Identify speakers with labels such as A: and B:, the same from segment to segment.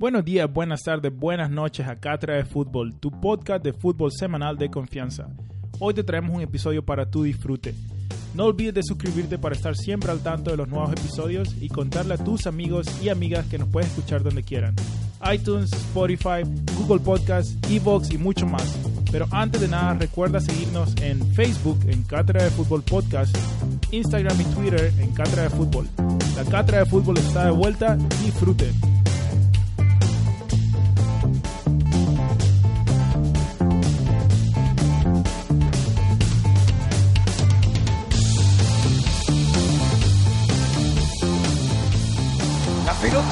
A: Buenos días, buenas tardes, buenas noches a Cátedra de Fútbol, tu podcast de fútbol semanal de confianza. Hoy te traemos un episodio para tu disfrute. No olvides de suscribirte para estar siempre al tanto de los nuevos episodios y contarle a tus amigos y amigas que nos puedes escuchar donde quieran. iTunes, Spotify, Google Podcasts, Evox y mucho más. Pero antes de nada, recuerda seguirnos en Facebook en Cátedra de Fútbol Podcast, Instagram y Twitter en Cátedra de Fútbol. La Cátedra de Fútbol está de vuelta. Disfrute.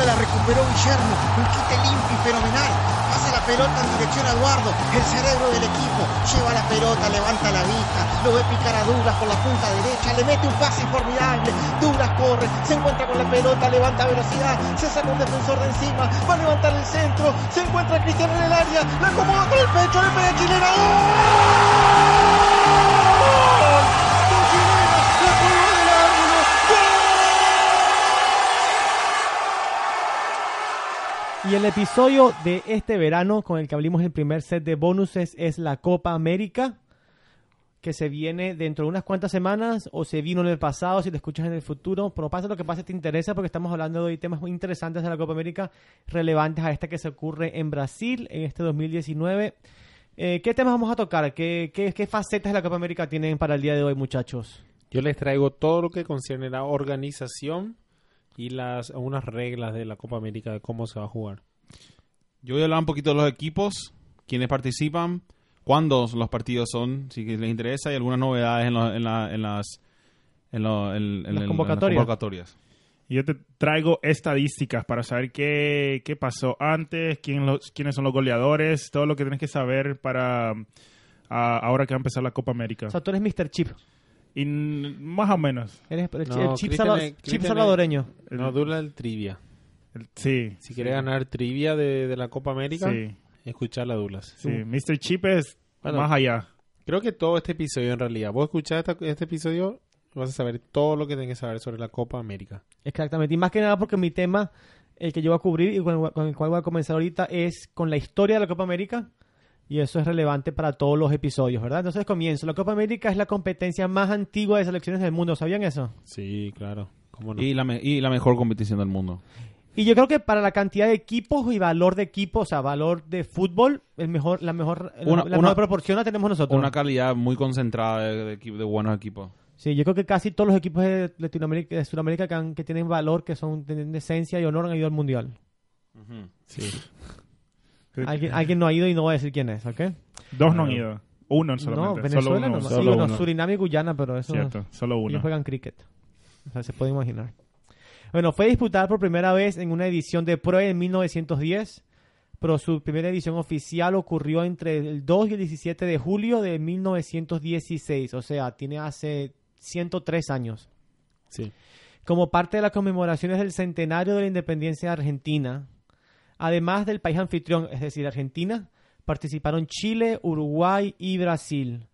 B: La recuperó Guillermo, un quite limpio y fenomenal. Pasa la pelota en dirección a Eduardo, el cerebro del equipo. Lleva la pelota, levanta la vista, lo ve picar a Douglas por la punta derecha, le mete un pase formidable. Douglas corre, se encuentra con la pelota, levanta velocidad, se saca un defensor de encima, va a levantar el centro, se encuentra Cristiano en el área, la acomoda con el pecho, le pega Chilena. ¡Gol!
C: Y el episodio de este verano con el que abrimos el primer set de bonuses es la Copa América, que se viene dentro de unas cuantas semanas o se vino en el pasado, si te escuchas en el futuro, pero pasa lo que pasa, te interesa porque estamos hablando de temas muy interesantes de la Copa América, relevantes a esta que se ocurre en Brasil en este 2019. Eh, ¿Qué temas vamos a tocar? ¿Qué, qué, qué facetas de la Copa América tienen para el día de hoy, muchachos?
D: Yo les traigo todo lo que concierne la organización y las unas reglas de la Copa América de cómo se va a jugar.
E: Yo voy a hablar un poquito de los equipos, quienes participan, cuándo los partidos son, si les interesa, y algunas novedades en, lo- en la- en las, en lo- en- en
C: Las
E: el-
C: convocatorias.
E: en las convocatorias.
A: Y yo te traigo estadísticas para saber qué, qué pasó antes, quién los, quiénes son los goleadores, todo lo que tienes que saber para ah, ahora que va a empezar la Copa América.
C: O sea, tú eres Mr. Chip.
A: Y n- más o menos.
C: El,
D: No,
C: el chip, salva- chip salvadoreño.
D: No dura el trivia.
A: El- sí.
D: Si quieres ganar trivia de, de la Copa América,
A: Sí,
D: escuchar la Dulas.
A: sí. Mr. Chip es
D: Bueno.
A: más allá.
D: Creo que todo este episodio en realidad, vos escuchás esta- este episodio, vas a saber todo lo que tenés que saber sobre la Copa América.
C: Exactamente. Y más que nada porque mi tema, el que yo voy a cubrir y con el, con el cual voy a comenzar ahorita, es con la historia de la Copa América. Y eso es relevante para todos los episodios, ¿verdad? Entonces comienzo. La Copa América es la competencia más antigua de selecciones del mundo. ¿Sabían eso?
D: Sí, claro. ¿Cómo no?
E: Y, la me- y la mejor competición del mundo.
C: Y yo creo que para la cantidad de equipos y valor de equipos, o sea, valor de fútbol, el mejor, la mejor, la-
E: Una-
C: la
E: una-
C: mejor proporción la tenemos nosotros.
E: Una calidad muy concentrada de, de de buenos equipos.
C: Sí, yo creo que casi todos los equipos de Latinoamérica, de Sudamérica que, han- que tienen valor, que son tienen decencia y honor, han ido al mundial.
D: Sí.
C: Alguien, alguien no ha ido y no voy a decir quién es, ¿ok?
A: Dos no han ido. Uno solamente.
C: No, Venezuela
A: solo uno.
C: no.
D: Solo uno.
C: Surinam y Guyana, pero eso
A: Cierto, solo
C: ellos
A: uno.
C: juegan cricket. O sea, se puede imaginar. Bueno, fue disputada por primera vez en una edición de prueba en 1910, pero su primera edición oficial ocurrió entre el 2 y el 17 de julio de 1916, o sea, tiene hace 103 años.
D: Sí.
C: Como parte de las conmemoraciones del centenario de la independencia de Argentina, además del país anfitrión, es decir, Argentina, participaron Chile, Uruguay y Brasil.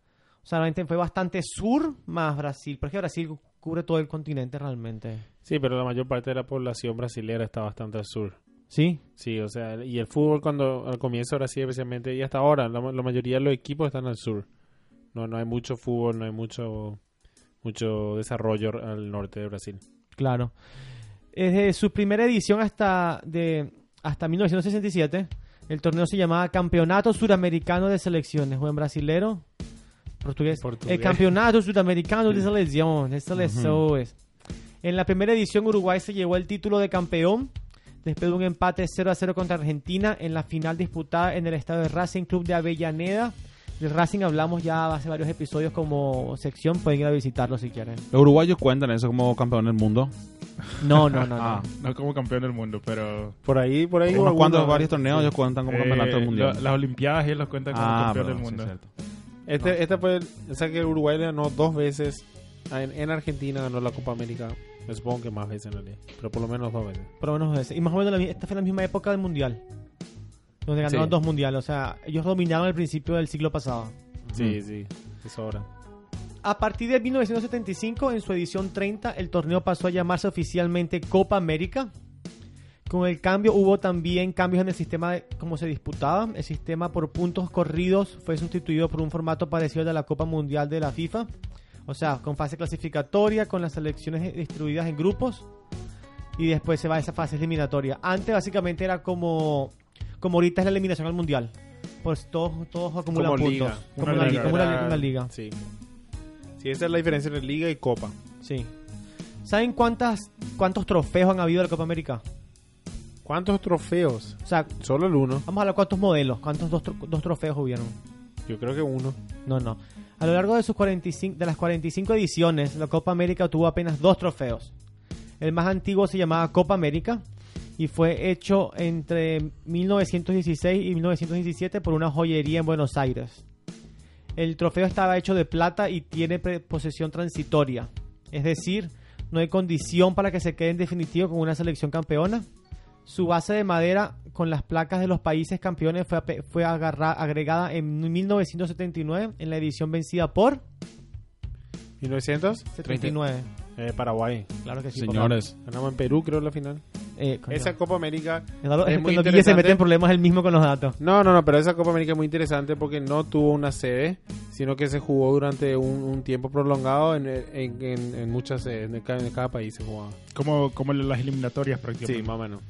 C: O sea, realmente fue bastante sur más Brasil, porque Brasil cubre todo el continente realmente.
D: Sí, pero la mayor parte de la población brasilera está bastante al sur.
C: ¿Sí?
D: Sí, o sea, y el fútbol cuando al comienzo de Brasil especialmente y hasta ahora, la, la mayoría de los equipos están al sur. No, no hay mucho fútbol, no hay mucho mucho desarrollo al norte de Brasil.
C: Claro. Desde su primera edición hasta, de, hasta 1967, el torneo se llamaba Campeonato Suramericano de Selecciones. Buen brasilero. Portugués.
D: Portugués.
C: El Campeonato Suramericano de Selecciones. Selecciones. En la primera edición, Uruguay se llevó el título de campeón después de un empate 0 a 0 contra Argentina en la final disputada en el estadio de Racing Club de Avellaneda. Del Racing hablamos ya hace varios episodios como sección. Pueden ir a visitarlo si quieren.
E: Los uruguayos cuentan eso como campeón del mundo.
C: No, no, no. no.
E: Ah,
A: No como campeón del mundo, pero...
D: Por ahí, por ahí.
E: unos cuantos, varios torneos ellos cuentan como
A: eh,
E: campeonato del mundial.
A: lo- las Olimpiadas ellos los cuentan como
E: ah,
A: campeón
E: perdón,
A: del
E: sí,
A: mundo.
E: cierto.
D: Este, este fue, el- o sea que Uruguay le ganó dos veces. En, en Argentina ganó la Copa América. Me supongo que más veces en realidad. Pero por lo menos dos veces.
C: Por lo menos ese. Y más o menos la esta fue la misma época del mundial. Donde ganaron
D: Sí.
C: dos mundiales. O sea, ellos dominaron al principio del siglo pasado.
D: Sí, sí. Es hora.
C: A partir de 1975, en su edición 30, el torneo pasó a llamarse oficialmente Copa América. Con el cambio hubo también cambios en el sistema de cómo se disputaba. El sistema por puntos corridos fue sustituido por un formato parecido al de la Copa Mundial de la FIFA. O sea, con fase clasificatoria, con las selecciones distribuidas en grupos. Y después se va a esa fase eliminatoria. Antes básicamente era como, como ahorita es la eliminación al Mundial. Pues todos, todos acumulan
D: Como
C: puntos.
D: liga.
C: Como
A: Una liga.
C: como una- una liga.
D: Sí. Sí, esa es la diferencia entre liga y copa.
C: Sí. ¿Saben cuántas, cuántos trofeos han habido de la Copa América?
D: ¿Cuántos trofeos?
C: O sea,
D: Solo el uno.
C: vamos a hablar cuántos modelos, cuántos dos, dos trofeos hubieron.
D: Yo creo que uno.
C: No, no. A lo largo de sus 45, de las 45 ediciones, la Copa América tuvo apenas dos trofeos. El más antiguo se llamaba Copa América y fue hecho entre 1916 y 1917 por una joyería en Buenos Aires. El trofeo estaba hecho de plata y tiene posesión transitoria. Es decir, no hay condición para que se quede en definitivo con una selección campeona. Su base de madera con las placas de los países campeones fue, fue agarra- agregada en 1979 en la edición vencida por
D: 1900.
C: 79.
D: Eh, Paraguay.
C: Claro que sí.
E: Señores,
D: Ganamos en Perú, creo, la final.
C: Eh.
D: Esa Copa América.
C: Eduardo,
D: es
C: es
D: muy
C: cuando Guille se mete en problemas él mismo con los datos.
D: No, no, no, pero esa Copa América es muy interesante porque no tuvo una sede, sino que se jugó durante un, un tiempo prolongado en, en, en- en muchas sedes, en cada, en cada país se jugaba.
A: Como, como las eliminatorias
D: Sí,
A: prácticamente.
D: más o menos.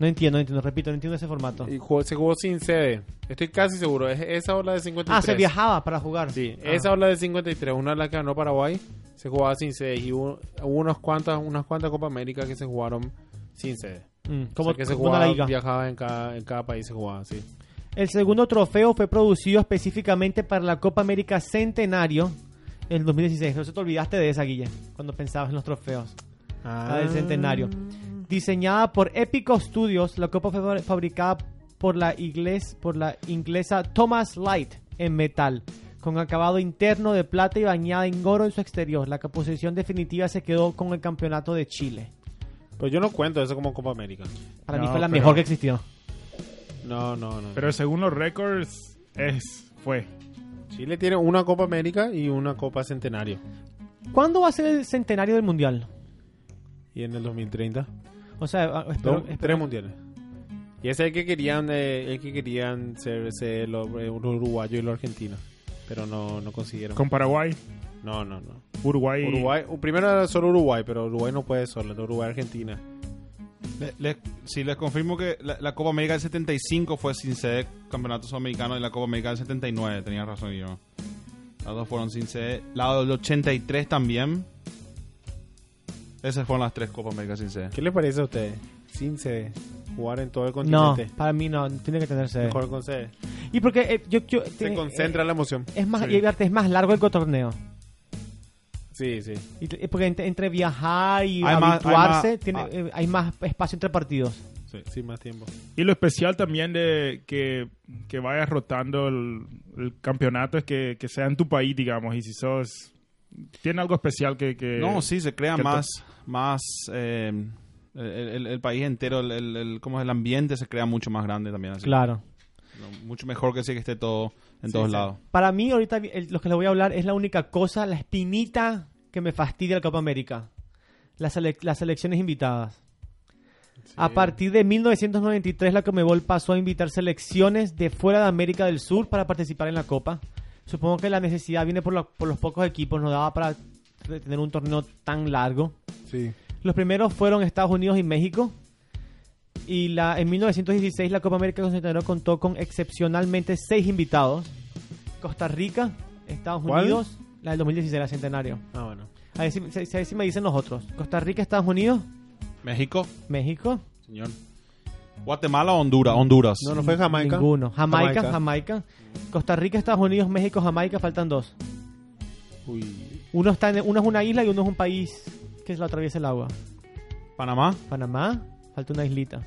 C: No entiendo, no entiendo, repito, no entiendo ese formato.
D: Y jugó- se jugó sin sede. Estoy casi seguro. Es esa ola de 53.
C: Ah, se viajaba para jugar.
D: Sí,
C: Ah.
D: esa ola de 53, una de las que ganó Paraguay, se jugaba sin sede. Y hubo, hubo unas cuantas unas cuantas Copa América que se jugaron sin sede.
C: Mm,
D: O
C: como,
D: sea, que se jugaba, viajaba en cada, en cada país, se jugaba, sí.
C: El segundo trofeo fue producido específicamente para la Copa América Centenario en 2016. No se te olvidaste de esa, Guille, cuando pensabas en los trofeos. La del centenario. Diseñada por Epico Studios, la copa fue fa- fabricada por la, igles- por la inglesa Thomas Light en metal, con acabado interno de plata y bañada en oro en su exterior. La composición definitiva se quedó con el campeonato de Chile.
D: Pues yo no cuento eso como Copa América.
C: Para
A: No,
C: mí fue la
A: pero-
C: mejor que existió.
D: No, no, no.
A: Pero según los récords, es, fue.
D: Chile tiene una Copa América y una Copa Centenario.
C: ¿Cuándo va a ser el centenario del mundial?
D: Y en el 2030,
C: O sea, ah, espero-
D: dos,
C: espero-
D: tres mundiales. Y ese es el que querían, eh, el que querían ser, ser los, eh, los uruguayos y los argentinos. Pero no, no consiguieron.
A: Con Paraguay,
D: No, no, no.
A: Uruguay.
D: Uruguay, primero era solo Uruguay, pero Uruguay no puede solo, Uruguay Argentina.
E: le- le- sí, les confirmo que la, la Copa América del 75 fue sin sede Campeonato Sudamericano y la Copa América del 79, tenía razón yo. Las dos fueron sin sede. La del 83 también. Esas fueron las tres Copas América sin sede.
D: ¿Qué les parece a ustedes? Sin sede, jugar en todo el
C: No,
D: continente.
C: para mí no, tiene que tener sede.
D: Mejor con sede.
C: Y porque eh, yo, yo-
D: Se
C: te-
D: concentra
C: eh,
D: la emoción.
C: es más,
A: Sí.
C: y es más largo el torneo.
D: Sí, sí.
C: Y te- porque entre, entre viajar y
E: Hay más-
C: habituarse,
E: hay más-
C: tiene-
E: ah.
C: eh, hay más espacio entre partidos.
E: Sí.
D: Sí, más tiempo.
A: Y lo especial también de que, que vayas rotando el, el campeonato es que, que sea en tu país, digamos. Y si sos. Tiene algo especial que. que
E: No, sí, se crea
A: que
E: más, más eh, el, el- el país entero, el, el, el- ¿cómo es? el ambiente se crea mucho más grande también. Así.
C: Claro.
E: Mucho mejor que sí que esté todo en
D: Sí,
E: todos
D: sí.
E: lados.
C: Para mí, ahorita el- lo que les voy a hablar es la única cosa, la espinita que me fastidia la Copa América. Las, sele- las selecciones invitadas. A partir de 1993, la Comebol pasó a invitar selecciones de fuera de América del Sur para participar en la Copa. Supongo que la necesidad viene por, lo- por los pocos equipos, no daba para tener un torneo tan largo.
D: Sí.
C: Los primeros fueron Estados Unidos y México. Y la, en 1916 la Copa América Centenario contó con excepcionalmente seis invitados. Costa Rica, Estados
D: ¿Cuál?
C: Unidos, la del 2016, la Centenario.
D: Ah, bueno.
C: A ver si, si- si- si me dicen los otros. Costa Rica, Estados Unidos,
E: México,
C: México.
E: señor. Guatemala, Honduras, Honduras.
D: No, no fue Jamaica.
C: Ninguno. Jamaica,
D: Jamaica.
C: Jamaica. Costa Rica, Estados Unidos, México, Jamaica, faltan dos.
D: Uy.
C: Uno, está en- uno es una isla y uno es un país que lo atraviesa el agua.
E: Panamá,
C: Panamá, falta una islita.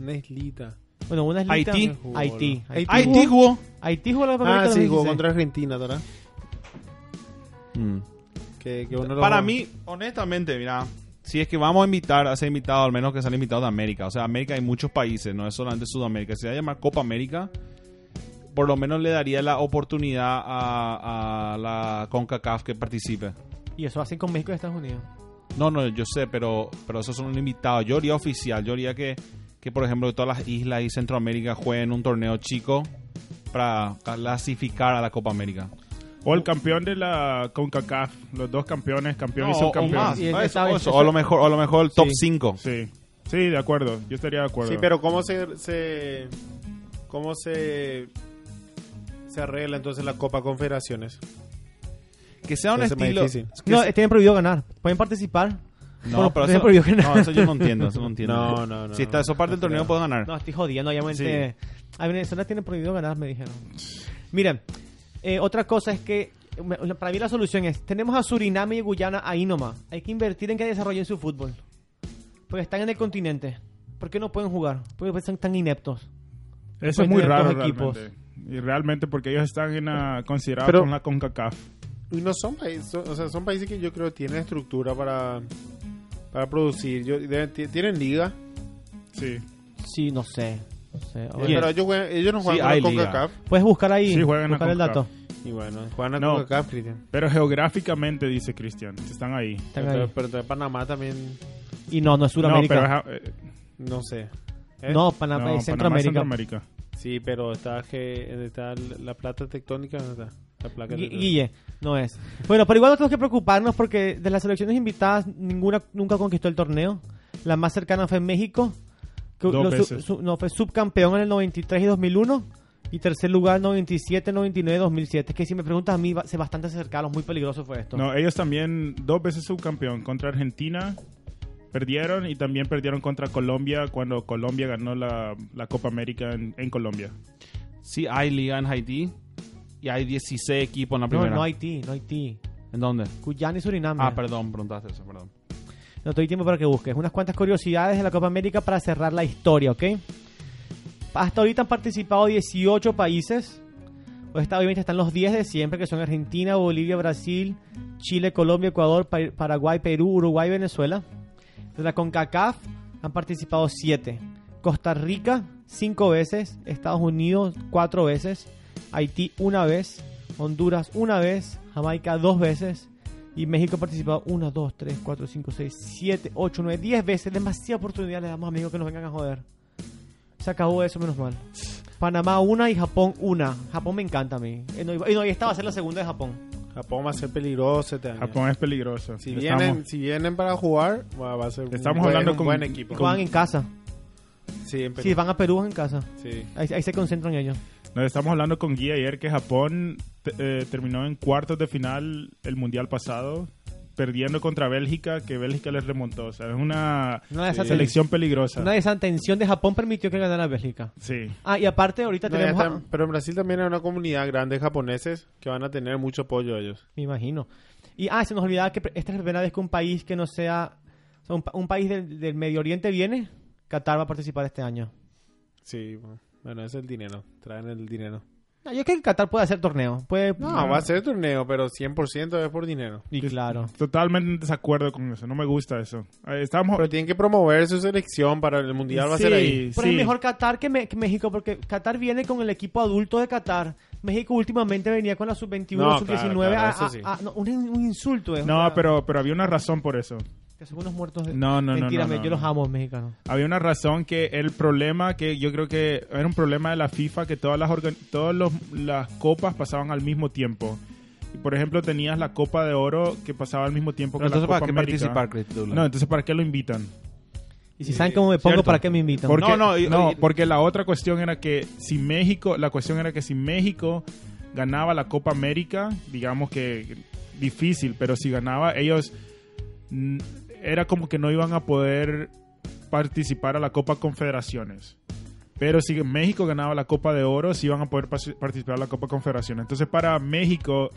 D: Una islita.
C: Bueno, una islita.
E: Haití.
C: Haití.
D: Haití.
E: Haití jugó.
C: Haití jugó la Copa
D: Ah, sí, jugó
C: 2016.
D: contra Argentina, ¿verdad?
E: Mm.
D: Que, que uno lo-
E: Para mí, honestamente, mira, si es que vamos a invitar a ser invitado, al menos que sean invitados de América. O sea, América hay muchos países, no es solamente Sudamérica. Si se va a llamar Copa América, por lo menos le daría la oportunidad a, a la CONCACAF que participe.
C: Y eso hacen con México y Estados Unidos.
E: No, no, yo sé, pero, pero esos son invitados. Yo haría oficial. Yo haría que, que, por ejemplo, todas las islas y Centroamérica jueguen un torneo chico para clasificar a la Copa América.
A: O el campeón de la CONCACAF, los dos campeones, campeón y
E: No, o
A: subcampeón.
E: más.
C: Y
E: Ah, eso, eso. O a lo mejor, o a lo mejor el top
C: Sí.
E: 5.
A: Sí, sí, de acuerdo. Yo estaría de acuerdo.
D: Sí, pero ¿cómo se, se cómo se se arregla entonces la Copa Confederaciones?
E: Que sea un
D: Ese es más
E: estilo.
D: difícil.
C: No, tienen prohibido ganar. Pueden participar.
E: no,
C: bueno,
E: pero
C: tienen
E: eso,
C: prohibido ganar.
E: no, eso yo no entiendo. Eso no entiendo.
D: No, no, no,
E: Si está eso parte del torneo, puedo ganar.
C: No, estoy jodiendo. Obviamente. A Venezuela tienen prohibido ganar, me dijeron. Miren, eh, otra cosa es que. Para mí la solución es, tenemos a Suriname y Guyana ahí nomás. Hay que invertir en que desarrollen su fútbol. Porque están en el continente. ¿Por qué no pueden jugar? Porque son tan ineptos.
A: Eso
C: pueden
A: es muy
C: tener
A: raro
C: equipos.
A: realmente. Y realmente porque ellos están en la, considerados
D: Pero-
A: con la CONCACAF.
D: Y no son países, son- o sea, son países que yo creo tienen estructura para para producir. Yo, tienen liga,
A: Sí.
C: Sí, no sé. No sé. Oye,
D: pero ellos, juegan- ellos no
E: Sí,
D: juegan
E: hay
D: con. CONCACAF.
C: Puedes buscar ahí.
A: Sí, juegan a
C: buscar el dato.
D: Y bueno, juegan a
A: No.
D: CONCACAF, Cristian.
A: Pero geográficamente, dice Cristian, están ahí.
C: Están
D: Pero,
C: ahí.
D: pero entonces Panamá también,
C: Y no, no es
A: No,
C: Sudamérica.
A: pero es- eh,
D: no sé. ¿Eh?
C: No, Panamá
A: no,
C: es
A: Panamá es
C: Centroamérica.
D: Sí, pero está, que, está la plata tectónica, ¿dónde está?
C: Gui-. Guille, no es. Bueno, pero igual no tenemos que preocuparnos porque de las selecciones invitadas ninguna nunca conquistó el torneo. La más cercana fue México. que
A: Dos
C: lo su-
A: veces.
C: su- no, fue subcampeón en el 93 y 2001. Y tercer lugar 97, 99 y 2007. Es que si me preguntas a mí, se bastante cercanos. Muy peligroso fue esto.
A: No, ellos también dos veces subcampeón contra Argentina. Perdieron y también perdieron contra Colombia cuando Colombia ganó la, la Copa América en, en Colombia.
E: Sí, hay liga en Haití y hay 16 equipos en la
C: no,
E: primera.
C: no Haití, no Haití.
E: ¿En dónde?
C: Guyana y Suriname.
E: Ah, perdón, preguntaste eso, perdón.
C: No te doy tiempo para que busques. Unas cuantas curiosidades de la Copa América para cerrar la historia, ¿ok? Hasta ahorita han participado 18 países. Pues obviamente están los 10 de siempre, que son Argentina, Bolivia, Brasil, Chile, Colombia, Ecuador, Pa- Paraguay, Perú, Uruguay, Venezuela. De la CONCACAF han participado 7. Costa Rica, 5 veces. Estados Unidos, 4 veces. Haití, una vez. Honduras, una vez. Jamaica, dos veces. Y México ha participado 1, 2, 3, 4, 5, 6, 7, 8, 9, 10 veces. Demasiada oportunidad le damos a México que nos vengan a joder. Se acabó eso, menos mal. Panamá una y Japón una. Japón me encanta a mí. Eh, y no, y esta va a ser la segunda de Japón.
D: Japón va a ser peligroso este año.
A: Japón es peligroso.
D: Si
A: Estamos-
D: vienen, si vienen para jugar, va va a ser un
A: Estamos
D: buen-
A: hablando
D: un
A: con-
D: buen equipo.
C: Juegan en casa.
D: Sí, en Perú.
C: Si van a Perú, es en casa.
D: Sí.
C: Ahí, ahí se concentran ellos.
A: Nos estamos hablando con Guy ayer que Japón eh, terminó en cuartos de final el mundial pasado, perdiendo contra Bélgica, que Bélgica les remontó. O sea, es una
C: Una de esas
A: selección peligrosa.
C: Una desatención de Japón permitió que ganara Bélgica.
A: Sí.
C: Ah, y aparte ahorita
D: No,
C: tenemos...
D: están- pero en Brasil también hay una comunidad grande de japoneses que van a tener mucho apoyo a ellos.
C: Me imagino. Y, ah, se nos olvidaba que esta es la primera vez que un país que no sea... o sea, un, pa- un país del, del Medio Oriente viene. Qatar va a participar este año.
D: Sí, bueno, es el dinero. Traen el dinero.
C: No, yo creo que Qatar puede hacer torneo. Puede...
D: No, va a ser torneo, pero 100% es por dinero.
C: Y claro.
A: Totalmente en desacuerdo con eso. No me gusta eso. Eh, Estamos...
D: Pero tienen que promover su selección para el mundial, va a ser
A: Sí,
D: ahí.
C: Pero
A: sí.
C: es mejor Qatar que, Me- que México porque Qatar viene con el equipo adulto de Qatar. México últimamente venía con la sub-21,
D: No,
C: sub-19.
D: claro, claro, sí.
C: no, un, un insulto. Es,
A: No, pero, pero había una razón por eso.
C: Que son unos muertos de...
A: No, no, no,
C: Mentira,
A: no,
C: me-
A: no,
C: yo
A: no.
C: los amo, mexicanos.
A: Había una razón que el problema que yo creo que era un problema de la FIFA que todas las organ- todas los- las copas pasaban al mismo tiempo. Y por ejemplo tenías la Copa de Oro que pasaba al mismo tiempo
E: Pero
A: que la
E: entonces,
A: Copa
E: ¿para qué
A: América.
E: participar?
A: No, entonces ¿para qué lo invitan?
C: Y si saben cómo me pongo,
A: Cierto.
C: ¿para qué me invitan?
A: Porque,
E: No,
A: no,
E: no,
A: porque la otra cuestión era que si México, la cuestión era que si México ganaba la Copa América, digamos que difícil, pero si ganaba ellos era como que no iban a poder participar a la Copa Confederaciones. Pero si México ganaba la Copa de Oro, sí iban a poder participar a la Copa Confederaciones. Entonces para México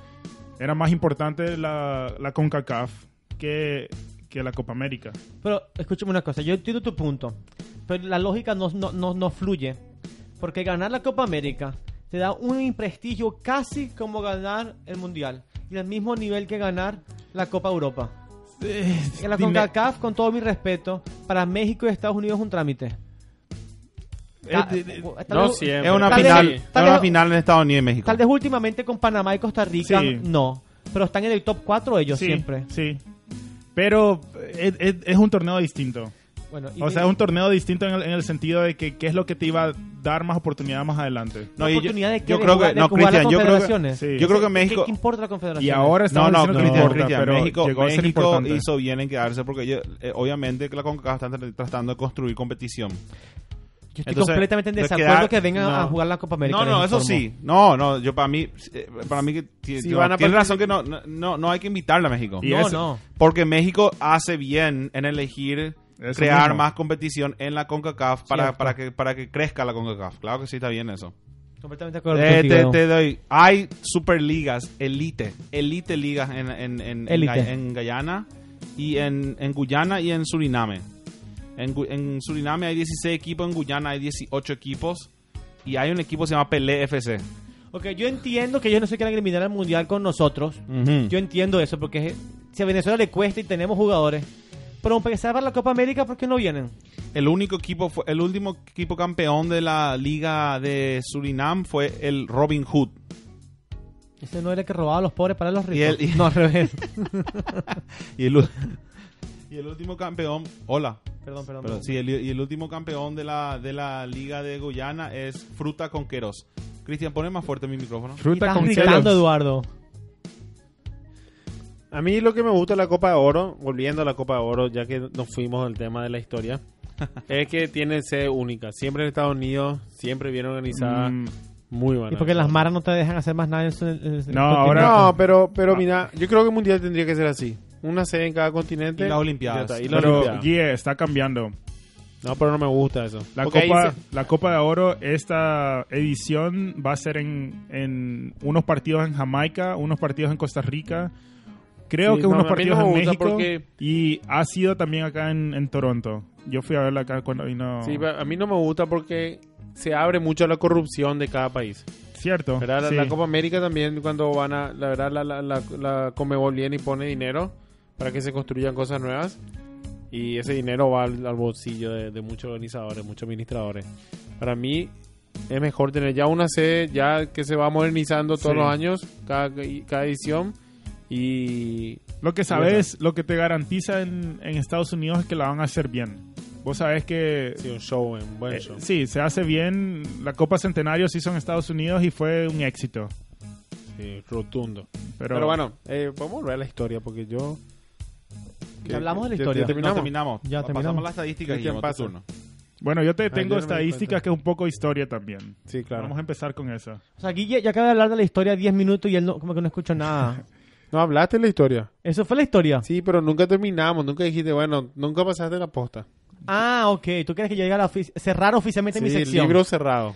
A: era más importante la, la CONCACAF que, que la Copa América.
C: Pero escúchame una cosa, yo entiendo tu punto, pero la lógica no, no, no, no fluye. Porque ganar la Copa América te da un prestigio casi como ganar el Mundial. Y al mismo nivel que ganar la Copa Europa. En la
A: Dime-
C: CONCACAF, con todo mi respeto, para México y Estados Unidos es un trámite. Ta-
A: Eh,
D: No siempre.
E: Es una
C: Tal
E: final,
C: tal
E: es una final en Estados Unidos y México.
C: Tal vez últimamente con Panamá y Costa Rica,
A: Sí.
C: no. Pero están en el top 4 ellos
A: sí,
C: siempre.
A: Sí. Pero es, es- es un torneo distinto.
C: Bueno, y
A: O sea, es un torneo distinto en el, en el sentido de que qué es lo que te iba a dar más oportunidad más adelante.
E: No, y yo-
C: oportunidad de, qué?
E: yo creo
C: jugar-
E: que- no, Cristian, yo creo que-
A: sí.
E: Yo creo que
C: ¿Qué-
E: México...
C: ¿Qué importa la confederación?
A: Y ahora
E: No,
A: estamos
E: no,
A: que no
E: Cristian,
A: pero
E: México,
A: llegó a ser
E: México
A: importante.
E: hizo bien en quedarse porque ellos, eh, obviamente que la CONCACAF está tra- tratando de construir competición.
C: Yo estoy
E: Entonces,
C: completamente en desacuerdo
E: queda-
C: que vengan a
E: no.
C: jugar la Copa América.
E: No, no, eso sí. No, no, yo para mí, eh, para mí que
D: Si
E: yo-
D: van a
E: tiene razón que no, no- no, no hay que invitarle a México.
A: Y
C: No,
A: eso-
C: no.
E: Porque México hace bien en elegir
A: Eso
E: crear
A: mismo.
E: más competición en la CONCACAF para, para, que, para que crezca la CONCACAF. Claro que sí está bien eso.
C: Completamente de acuerdo
E: Eh, te, te doy. Hay superligas, elite, elite ligas en, en, en. Ga- en Guyana y en, en Guyana y en Suriname. En, en Suriname hay 16 equipos, en Guyana hay 18 equipos y hay un equipo que se llama Pelé FC.
C: Ok, yo entiendo que ellos no se quieran eliminar al mundial con nosotros. Yo entiendo eso, porque si a Venezuela le cuesta y tenemos jugadores. Pero para empezar para la Copa América, ¿por qué no vienen?
E: El único equipo, fue, el último equipo campeón de la liga de Surinam fue el Robin Hood.
C: Ese no era el que robaba a los pobres para los ricos.
E: Y el- y-
C: No, al revés.
E: Y el, u- y el último campeón, hola,
C: perdón, perdón.
E: Pero
C: perdón.
E: sí, el, y el último campeón de la, de la Liga de Guyana es Fruta con Queros. Cristian, pone más fuerte mi micrófono.
A: Fruta
C: estás
A: con
C: gritando,
A: celos.
C: Eduardo.
D: A mí lo que me gusta de la Copa de Oro, volviendo a la Copa de Oro, ya que nos fuimos al tema de la historia, es que tiene sede única. Siempre en Estados Unidos, siempre bien organizada,
A: Mm,
D: muy buena.
C: Y porque las maras no te dejan hacer más nada en su... en-
A: No, ahora-
D: No, pero, pero mira, yo creo que el Mundial tendría que ser así. Una sede en cada continente.
E: Y las Olimpiadas.
D: y las
A: pero
D: Olimpiadas.
A: Guille, está cambiando.
D: No, pero no me gusta eso.
A: La
D: ahí
A: Copa,
D: se-
A: la Copa de Oro, esta edición va a ser en, en unos partidos en Jamaica, unos partidos en Costa Rica, creo
D: Sí,
A: que
D: no,
A: unos partidos en México
D: porque-
A: y ha sido también acá en, en Toronto. Yo fui a verla acá cuando vino.
D: Sí, a mí no me gusta porque se abre mucho a la corrupción de cada país.
A: Cierto.
D: La,
A: sí.
D: la Copa América también, cuando van a. La verdad, la, la, la, la Conmebol viene y pone dinero para que se construyan cosas nuevas. Y ese dinero va al, al bolsillo de, de muchos organizadores, muchos administradores. Para mí, es mejor tener ya una sede ya que se va modernizando todos
A: Sí.
D: los años, cada, cada edición. Y.
A: Lo que sabes, lo que te garantiza en, en Estados Unidos es que la van a hacer bien. Vos sabés que
D: Sí, un show, un buen
A: eh,
D: show.
A: sí, se hace bien. La Copa Centenario se hizo en Estados Unidos y fue un éxito.
D: Sí, rotundo.
A: Pero,
D: Pero, bueno, eh, vamos a volver a la historia porque yo.
C: Ya hablamos de la
D: ¿Ya-
C: historia.
D: ya
E: No,
D: terminamos?
E: terminamos.
C: Ya
E: Pasamos
C: terminamos.
E: las estadísticas y
D: Cristian,
E: tu
D: pasa.
E: turno.
A: Bueno, yo te
D: yo
A: tengo
D: cuenta.
A: estadísticas que es un poco historia también.
D: Sí, claro.
A: Vamos a empezar con eso.
C: O sea, Guille ya acaba de hablar de la historia 10 minutos y él no, como que no escuchó nada.
D: No hablaste de la historia.
C: Eso fue la historia.
D: Sí, pero nunca terminamos. Nunca dijiste, bueno, nunca pasaste la posta.
C: Ah, ok. ¿Tú quieres que yo llegue a la ofici- cerrar oficialmente mi
D: Sí,
C: sección?
D: libro cerrado.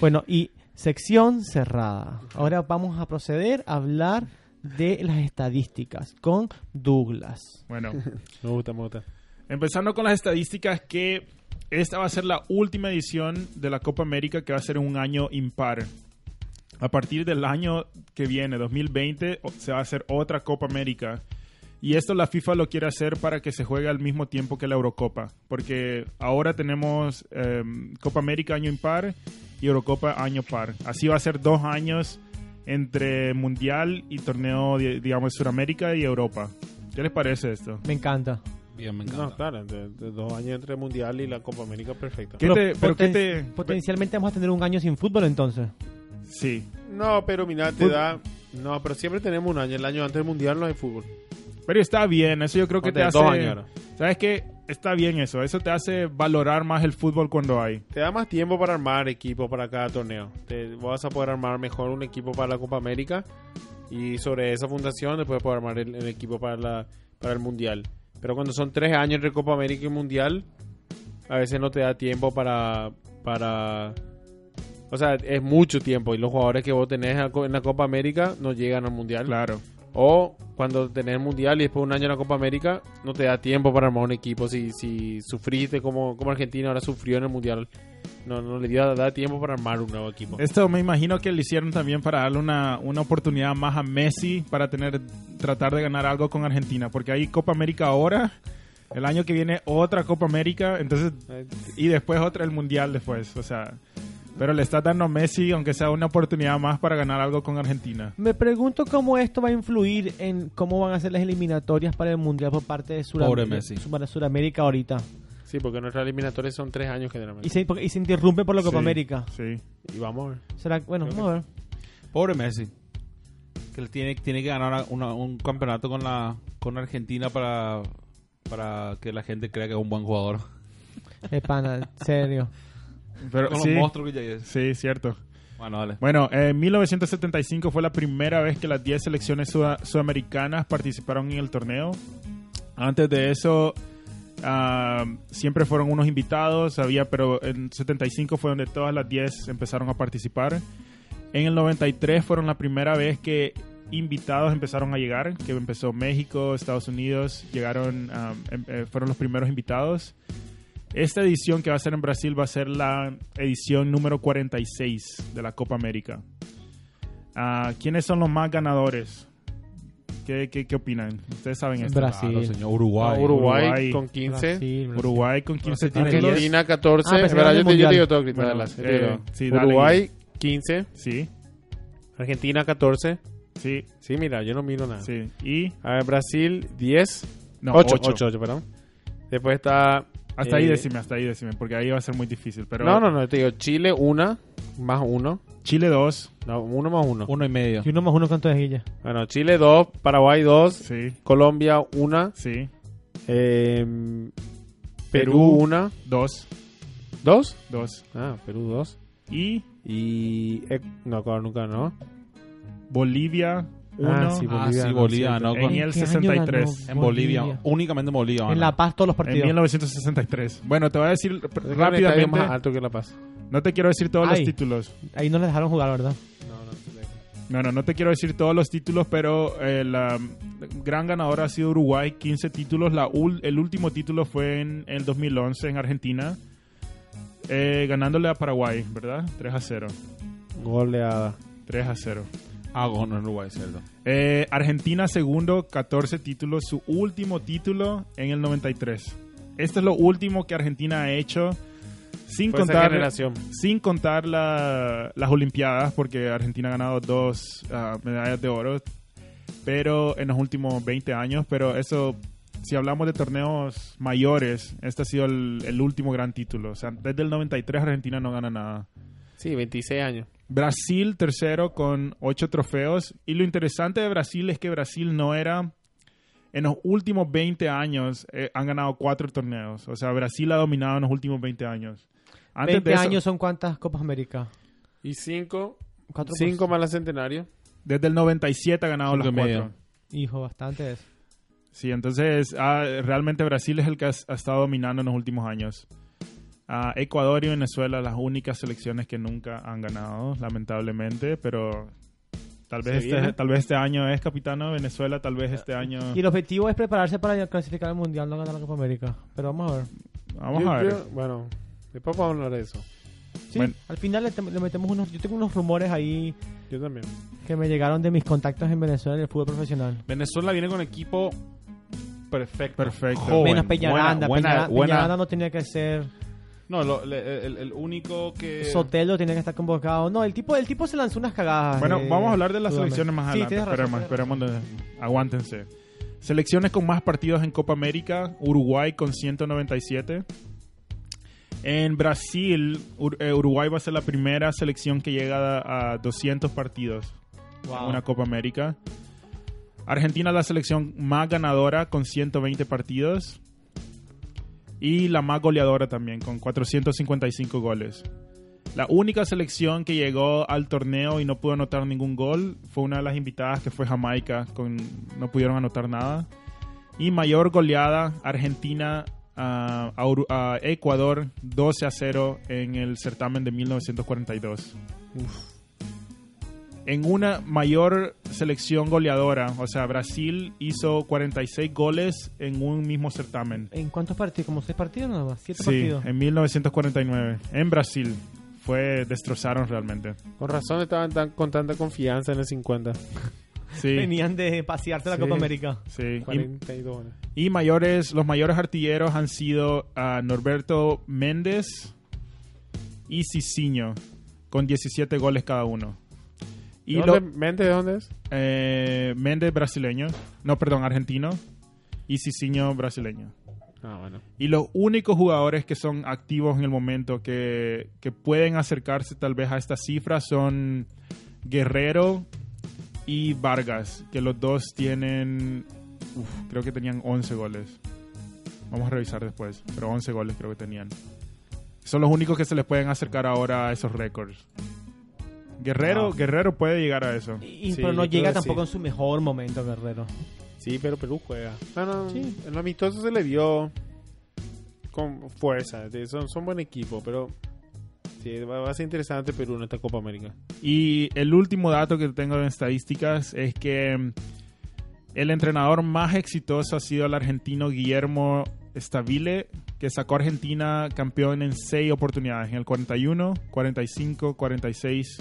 C: Bueno, y sección cerrada. Ahora vamos a proceder a hablar de las estadísticas con Douglas.
A: Bueno,
D: Me gusta, me gusta.
A: empezando con las estadísticas que esta va a ser la última edición de la Copa América que va a ser un año impar. A partir del año que viene, 2020, o- se va a hacer otra Copa América. Y esto la FIFA lo quiere hacer para que se juegue al mismo tiempo que la Eurocopa. Porque ahora tenemos eh, Copa América año impar y Eurocopa año par. Así va a ser dos años entre Mundial y torneo, di- digamos, Sudamérica y Europa. ¿Qué les parece esto?
C: Me encanta.
E: Bien, me
D: No,
E: encanta.
D: claro, de, de dos años entre Mundial y la Copa América, perfecto.
A: ¿Qué te- pero qué
C: poten-
A: te-
C: Potencialmente vamos a tener un año sin fútbol entonces.
A: Sí.
D: No, pero mira, te da... No, pero siempre tenemos un año. El año antes del Mundial no hay fútbol.
A: Pero está bien, eso yo creo que te hace...
D: dos años ahora.
A: ¿Sabes qué? Está bien eso, eso te hace valorar más el fútbol cuando hay.
D: Te da más tiempo para armar equipo para cada torneo. Te vas a poder armar mejor un equipo para la Copa América y sobre esa fundación después poder armar el, el equipo para, la, para el Mundial. Pero cuando son tres años entre Copa América y Mundial, a veces no te da tiempo para... para o sea, es mucho tiempo y los jugadores que vos tenés en la Copa América no llegan al Mundial.
A: Claro.
D: O cuando tenés el mundial y después un año en la Copa América, no te da tiempo para armar un equipo. Si, si sufriste como, como Argentina ahora sufrió en el mundial, no, no le dio da tiempo para armar un nuevo equipo.
A: Esto me imagino que lo hicieron también para darle una, una oportunidad más a Messi para tener tratar de ganar algo con Argentina, porque hay Copa América ahora, el año que viene otra Copa América, entonces y después otra el Mundial después, o sea, Pero le está dando a Messi, aunque sea una oportunidad más para ganar algo con Argentina.
C: Me pregunto cómo esto va a influir en cómo van a ser las eliminatorias para el Mundial por parte de
E: Pobre
C: Sudamérica,
E: Messi.
C: para Sudamérica ahorita.
D: Sí, porque nuestras eliminatorias son tres años generalmente.
C: Y se, porque- y se interrumpe por la Copa
A: Sí,
C: América.
A: Sí.
D: Y vamos a ver.
C: ¿Será? Bueno, vamos a ver.
E: Pobre Messi. Que él tiene, tiene que ganar una- un campeonato con la con Argentina para, para que la gente crea que es un buen jugador.
C: Eh, pana, en serio.
A: Pero,
E: Con
A: sí,
E: los monstruos que ya es.
A: sí, cierto.
E: Bueno, dale.
A: Bueno, en 1975 fue la primera vez que las 10 selecciones suda- sudamericanas participaron en el torneo. Antes de eso, ah, siempre fueron unos invitados, había, pero en 75 fue donde todas las 10 empezaron a participar. En el 93 fueron la primera vez que invitados empezaron a llegar, que empezó México, Estados Unidos, llegaron, ah, em- eh, fueron los primeros invitados. Esta edición que va a ser en Brasil va a ser la edición número 46 de la Copa América. Ah, ¿Quiénes son los más ganadores? ¿Qué, qué, qué opinan? Ustedes saben esto.
C: Brasil.
E: Claro, señor. Uruguay.
D: Ah, Uruguay,
A: Uruguay.
D: con 15.
C: Brasil, Brasil.
A: Uruguay con 15
C: Brasil tiene.
D: Argentina 14.
C: Ah,
D: Espera, yo, te, yo te digo todo,
A: Bueno, eh,
D: digo.
A: sí, dale.
D: Uruguay 15.
A: Sí,
D: Argentina 14.
A: sí,
D: Sí, mira, yo no miro nada.
A: sí. Y
D: A ver, Brasil 10.
A: no,
D: 8,
A: 8.
D: 8, 8, perdón. Después está.
A: Hasta ahí
D: eh,
A: decime, hasta ahí decime, porque ahí va a ser muy difícil. Pero
D: No, no, no, te digo Chile 1 más 1.
A: Chile 2,
D: No, 1 más 1.
E: Uno y medio.
C: Y uno más uno con todas ellas.
D: Bueno, Chile 2, Paraguay 2,
A: sí,
D: Colombia 1,
A: sí.
D: eh,
A: Perú.
D: Perú 1.
A: 2,
D: 2.
A: 2.
D: Ah, Perú 2.
A: Y
D: Y. eh, no, nunca, ¿no?
A: Bolivia 1
D: Ah, sí,
E: Ah,
D: Bolivia,
E: sí,
D: no,
E: Bolivia. ¿no?
A: en
E: Con-
A: el
C: ¿Qué año
A: 63.
C: ganó?
E: en Bolivia.
C: Bolivia.
E: Únicamente en Bolivia.
C: En La Paz todos los
A: En
C: partidos.
A: 1963. Bueno, te voy a decir rápidamente.
D: más alto que La Paz.
A: No te quiero decir todos
C: Ay.
A: los títulos.
C: Ahí no les dejaron jugar, ¿verdad?
D: No, no,
A: No, no, no te quiero decir todos los títulos, pero eh, la gran ganadora ha sido Uruguay, 15 títulos. La ul- el último título fue en el 2011 en Argentina, eh, ganándole a Paraguay, ¿verdad? 3 a 0.
D: Goleada.
A: 3 a 0.
E: Ah, con Uruguay, cierto.
A: Eh, Argentina segundo, 14 títulos. Su último título en el 93. Esto es lo último que Argentina ha hecho sin
D: Fue
A: contar sin contar la- las Olimpiadas, porque Argentina ha ganado dos ah, medallas de oro, pero en los últimos 20 años, pero eso, si hablamos de torneos mayores, este ha sido el, el último gran título. O sea, desde el 93 Argentina no gana nada.
D: Sí, 26 años.
A: Brasil tercero con ocho trofeos. Y lo interesante de Brasil es que Brasil no era... En los últimos 20 años eh, han ganado cuatro torneos. O sea, Brasil ha dominado en los últimos 20 años. Antes
C: 20
A: de eso-
C: años son cuántas Copas América?
D: Y 5.
C: Cuatro
D: 5
C: por-
D: más la centenario.
A: Desde el 97 ha ganado
E: Cinco
A: las
E: medio.
A: cuatro.
C: Hijo, bastante es.
A: Sí, entonces ah, realmente Brasil es el que ha, ha estado dominando en los últimos años. Ah, Ecuador y Venezuela las únicas selecciones que nunca han ganado, lamentablemente, pero tal vez, este, tal vez este año es capitano de Venezuela, tal vez este año...
C: Y el objetivo es prepararse para clasificar al Mundial, no ganar la Copa América. Pero vamos a ver.
A: Vamos
D: Yo
A: a ver.
D: bueno, después vamos a hablar de eso.
C: Sí,
A: Bueno.
C: al final le, tem- le metemos unos... Yo tengo unos rumores ahí
D: Yo también.
C: que me llegaron de mis contactos en Venezuela en el fútbol profesional.
E: Venezuela viene con equipo perfecto.
A: Perfecto.
E: Joven,
C: Menos Peñaranda.
E: buena-
C: Peñara-
E: buena- buena-
C: Peñaranda no tenía que ser...
E: No, lo- le- el, el único que...
C: Sotelo tenía que estar convocado. No, el tipo, el tipo se lanzó unas cagadas.
A: Bueno,
C: eh,
A: vamos a hablar de las
C: Sudamérica.
A: selecciones más
C: Sí,
A: adelante.
C: tienes razón,
A: esperemos, esperemos. de- aguántense. Selecciones con más partidos en Copa América. Uruguay con 197. En Brasil, Ur- eh, Uruguay va a ser la primera selección que llega a, a 200 partidos
C: Wow.
A: en una Copa América. Argentina es la selección más ganadora con 120 partidos. Y la más goleadora también, con 455 goles. La única selección que llegó al torneo y no pudo anotar ningún gol fue una de las invitadas que fue Jamaica, con, no pudieron anotar nada. Y mayor goleada, Argentina a, a Uru- a Ecuador 12 a 0 en el certamen de 1942. En una mayor selección goleadora, o sea, Brasil hizo 46 goles en un mismo certamen.
C: ¿En cuántos partidos? ¿Como seis partidos nada más? ¿Siete
A: Sí,
C: partidos?
A: en 1949, en Brasil. Fue, destrozaron realmente.
D: Con razón estaban tan, con tanta confianza en el 50.
A: Sí,
C: Venían de pasearse la
A: Sí.
C: Copa América.
A: sí. Y,
D: 42 goles.
A: y mayores, los mayores artilleros han sido ah, Norberto Méndez y Cicinho. con 17 goles cada uno. Y
D: ¿De
A: lo,
D: dónde- ¿Mente de dónde es?
A: eh, Méndez brasileño, no, perdón, argentino, y Cicinho brasileño.
D: Ah, bueno.
A: Y los únicos jugadores que son activos en el momento que, que pueden acercarse tal vez a esta cifra son Guerrero y Vargas, que los dos tienen, uf, creo que tenían 11 goles. Vamos a revisar después, pero 11 goles creo que tenían. Son los únicos que se les pueden acercar ahora a esos récords. Guerrero. Guerrero puede llegar a eso.
C: Y-
D: Sí,
C: pero no llega tampoco
D: sí.
C: en su mejor momento, Guerrero.
D: Sí, pero Perú juega. No, no,
C: Sí.
D: En lo amistoso se le vio con fuerza. Son, son buen equipo, pero sí, va, va a ser interesante Perú en esta Copa América.
A: Y el último dato que tengo en estadísticas es que mm, el entrenador más exitoso ha sido el argentino Guillermo Stabile, que sacó a Argentina campeón en seis oportunidades, en el 41, 45, 46,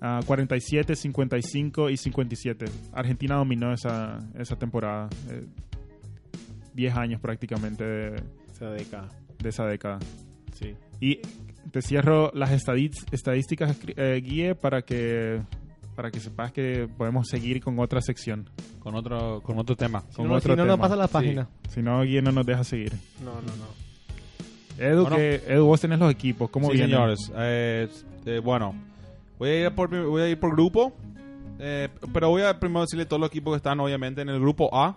A: ah, 47, 55 y 57. Argentina dominó esa, esa temporada, eh, 10 años prácticamente de,
D: Esa década.
A: de esa década.
D: Sí.
A: Y te cierro las estadísticas, eh, Guille, para que para que sepas que podemos seguir con otra sección.
E: Con otro, con otro tema.
A: Con
C: no,
A: otro
C: si no, no
A: tema.
C: pasa la
D: Sí.
C: página.
A: Si no, Guille no nos deja seguir.
D: No, no, no.
A: Edu,
E: Bueno.
A: que, Edu vos tenés los equipos. ¿Cómo
E: sí,
A: vienen?
E: señores. Eh, eh, bueno, voy a ir por, voy a ir por grupo. eh, pero voy a primero decirle todos los equipos que están, obviamente, en el grupo A.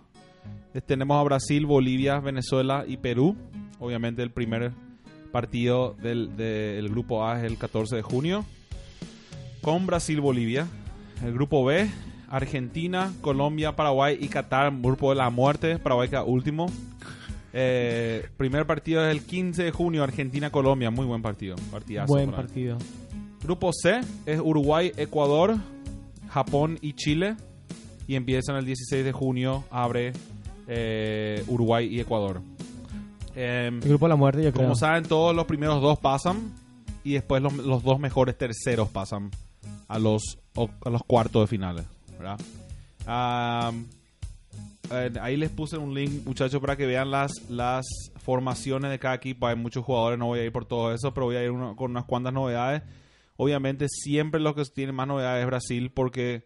E: Eh, tenemos a Brasil, Bolivia, Venezuela y Perú. Obviamente, el primer partido del, del grupo A es el 14 de junio. Con Brasil-Bolivia. El grupo B, Argentina, Colombia, Paraguay y Qatar. Grupo de la muerte. Paraguay queda último. Eh, primer partido es el 15 de junio, Argentina-Colombia. Muy buen partido. Partidazo.
C: Buen
E: por ahí. Grupo C es Uruguay, Ecuador, Japón y Chile. Y empiezan el 16 de junio. Abre eh, Uruguay y Ecuador. Em,
C: El grupo de la muerte, yo creo.
E: como saben, todos los primeros dos pasan. Y después los, los dos mejores terceros pasan a los, a los cuartos de finales. ¿verdad? Eh, ahí les puse un link, muchachos, para que vean las, las formaciones de cada equipo. Hay muchos jugadores, no voy a ir por todo eso, pero voy a ir uno- con unas cuantas novedades. Obviamente, siempre lo que tiene más novedades es Brasil, porque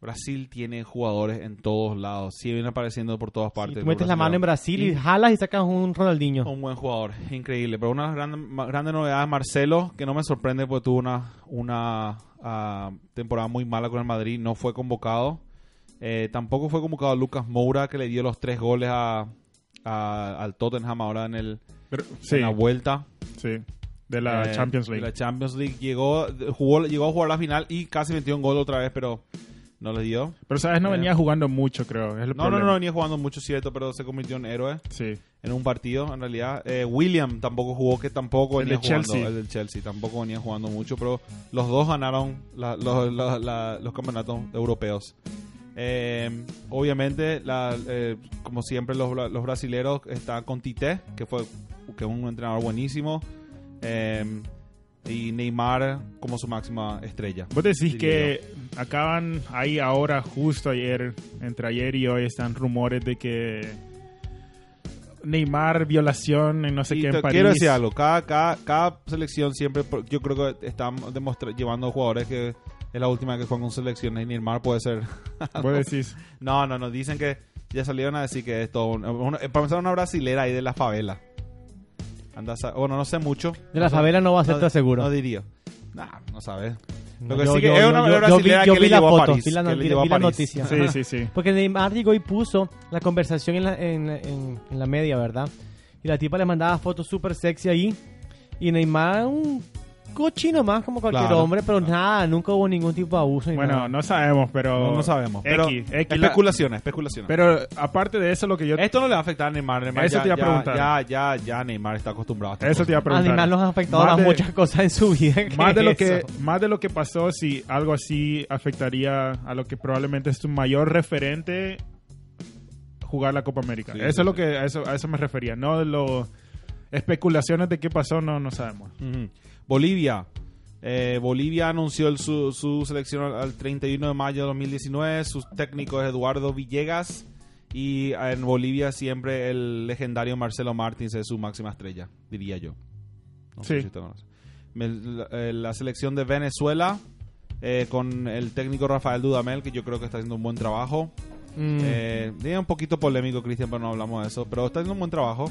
E: Brasil tiene jugadores en todos lados. Viene apareciendo por todas partes.
C: tú metes la mano en Brasil y
E: Y-
C: jalas y sacas un Ronaldinho.
E: un buen jugador, increíble. Pero una de las grandes, grandes novedades, Marcelo, que no me sorprende porque tuvo una, una ah, temporada muy mala con el Madrid, no fue convocado. Eh, tampoco fue convocado Lucas Moura, que le dio los tres goles a, a- al Tottenham ahora en, el,
A: Pero- sí,
E: en la vuelta.
A: sí. De la
E: Eh,
A: Champions
E: de
A: League.
E: la Champions League. Llegó, jugó, llegó a jugar la final y casi metió un gol otra vez, pero no le dio.
A: Pero, ¿sabes? No
E: Eh.
A: venía jugando mucho, creo. Es el
E: No, no,
A: problema.
E: no, venía jugando mucho, cierto, pero se convirtió en héroe.
A: Sí.
E: en un partido, en realidad. Eh, William tampoco jugó, que tampoco
A: El
E: venía
A: de
E: jugando.
A: Chelsea.
E: El del Chelsea tampoco venía jugando mucho, pero los dos ganaron la- los- la- la- los campeonatos europeos. Eh, obviamente, la- eh, como siempre, los, los brasileros están con Tite, que fue que es un entrenador buenísimo. Eh, y Neymar como su máxima estrella.
A: Vos decís que acaban ahí ahora, justo ayer, entre ayer y hoy, están rumores de que Neymar, violación en no sé
E: Y
A: qué en París.
E: quiero decir algo, cada, cada, cada selección siempre, yo creo que están llevando jugadores que es la última que juegan con selecciones y Neymar puede ser...
A: Vos decís.
E: no, no, no, dicen que ya salieron a decir que es todo... un- para empezar, una brasilera ahí de la favela. Anda, a bueno, no sé mucho.
C: De la
E: No sé-
C: favela no va a ser
E: no-
C: todo seguro.
E: No diría. Nah, no sabes. Lo que
C: Yo-
E: sí que
C: yo-
E: es una
C: yo- yo vi- yo
E: que
C: vi
E: le
C: la
E: llevó a
C: foto,
E: París.
C: vi la vi- vi la noticia.
A: Sí, sí, sí.
C: Porque Neymar llegó y puso la conversación en la, en, en- en la media, ¿verdad? Y la tipa le mandaba fotos súper sexy ahí. Y Neymar, un cochino más como cualquier
E: Claro.
C: hombre, pero nada, nunca hubo ningún tipo de abuso. ni
A: Bueno,
C: nada.
A: no sabemos, pero.
E: No, no sabemos. Pero
A: X, X, la-
E: especulaciones, especulaciones.
A: Pero aparte de eso, lo que yo.
E: Esto no le va a afectar a Neymar. Neymar
A: Eso
E: ya,
A: te iba a
E: ya-
A: preguntar.
E: Ya, ya, ya Neymar está acostumbrado a
A: Eso te iba a
C: A
A: preguntar.
C: Neymar nos ha afectado
A: Más
C: a
A: de-
C: muchas cosas en su vida.
A: Más de, lo que, más de lo que pasó, si algo así afectaría a lo que probablemente es tu mayor referente jugar la Copa América.
E: Sí,
A: eso
E: sí,
A: es lo que a eso, a eso me refería. No de lo especulaciones de qué pasó, no, no sabemos.
E: Ujú. Bolivia. Eh, Bolivia anunció el- su, su selección al, al 31 de mayo de 2019. Su técnico es Eduardo Villegas. Y en Bolivia siempre el legendario Marcelo Martins es su máxima estrella, diría yo. No
A: Sí.
E: si la, eh, la selección de Venezuela eh, con el técnico Rafael Dudamel, que yo creo que está haciendo un buen trabajo.
C: Mm.
E: Eh, es un poquito polémico, Cristian, pero no hablamos de eso. Pero está haciendo un buen trabajo.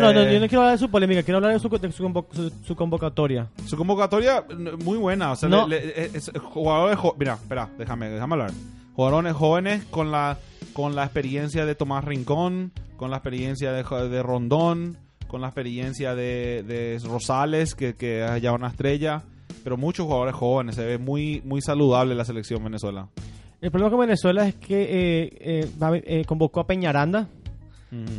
C: No, no, no,
E: eh,
C: yo no quiero hablar de su polémica, quiero hablar de su, de su, convo- su- su convocatoria.
E: Su convocatoria muy buena. O sea,
C: No.
E: le- le- es- es- jugadores Mira, espera, déjame, déjame hablar. Jugadores jóvenes con la, con la experiencia de Tomás Rincón, con la experiencia de, Rondón, con la experiencia de, de Rosales, que, que es ya una estrella. Pero muchos jugadores jóvenes. Se ve muy, muy saludable la selección Venezuela.
C: El problema con Venezuela es que eh, eh, eh, convocó a Peñaranda.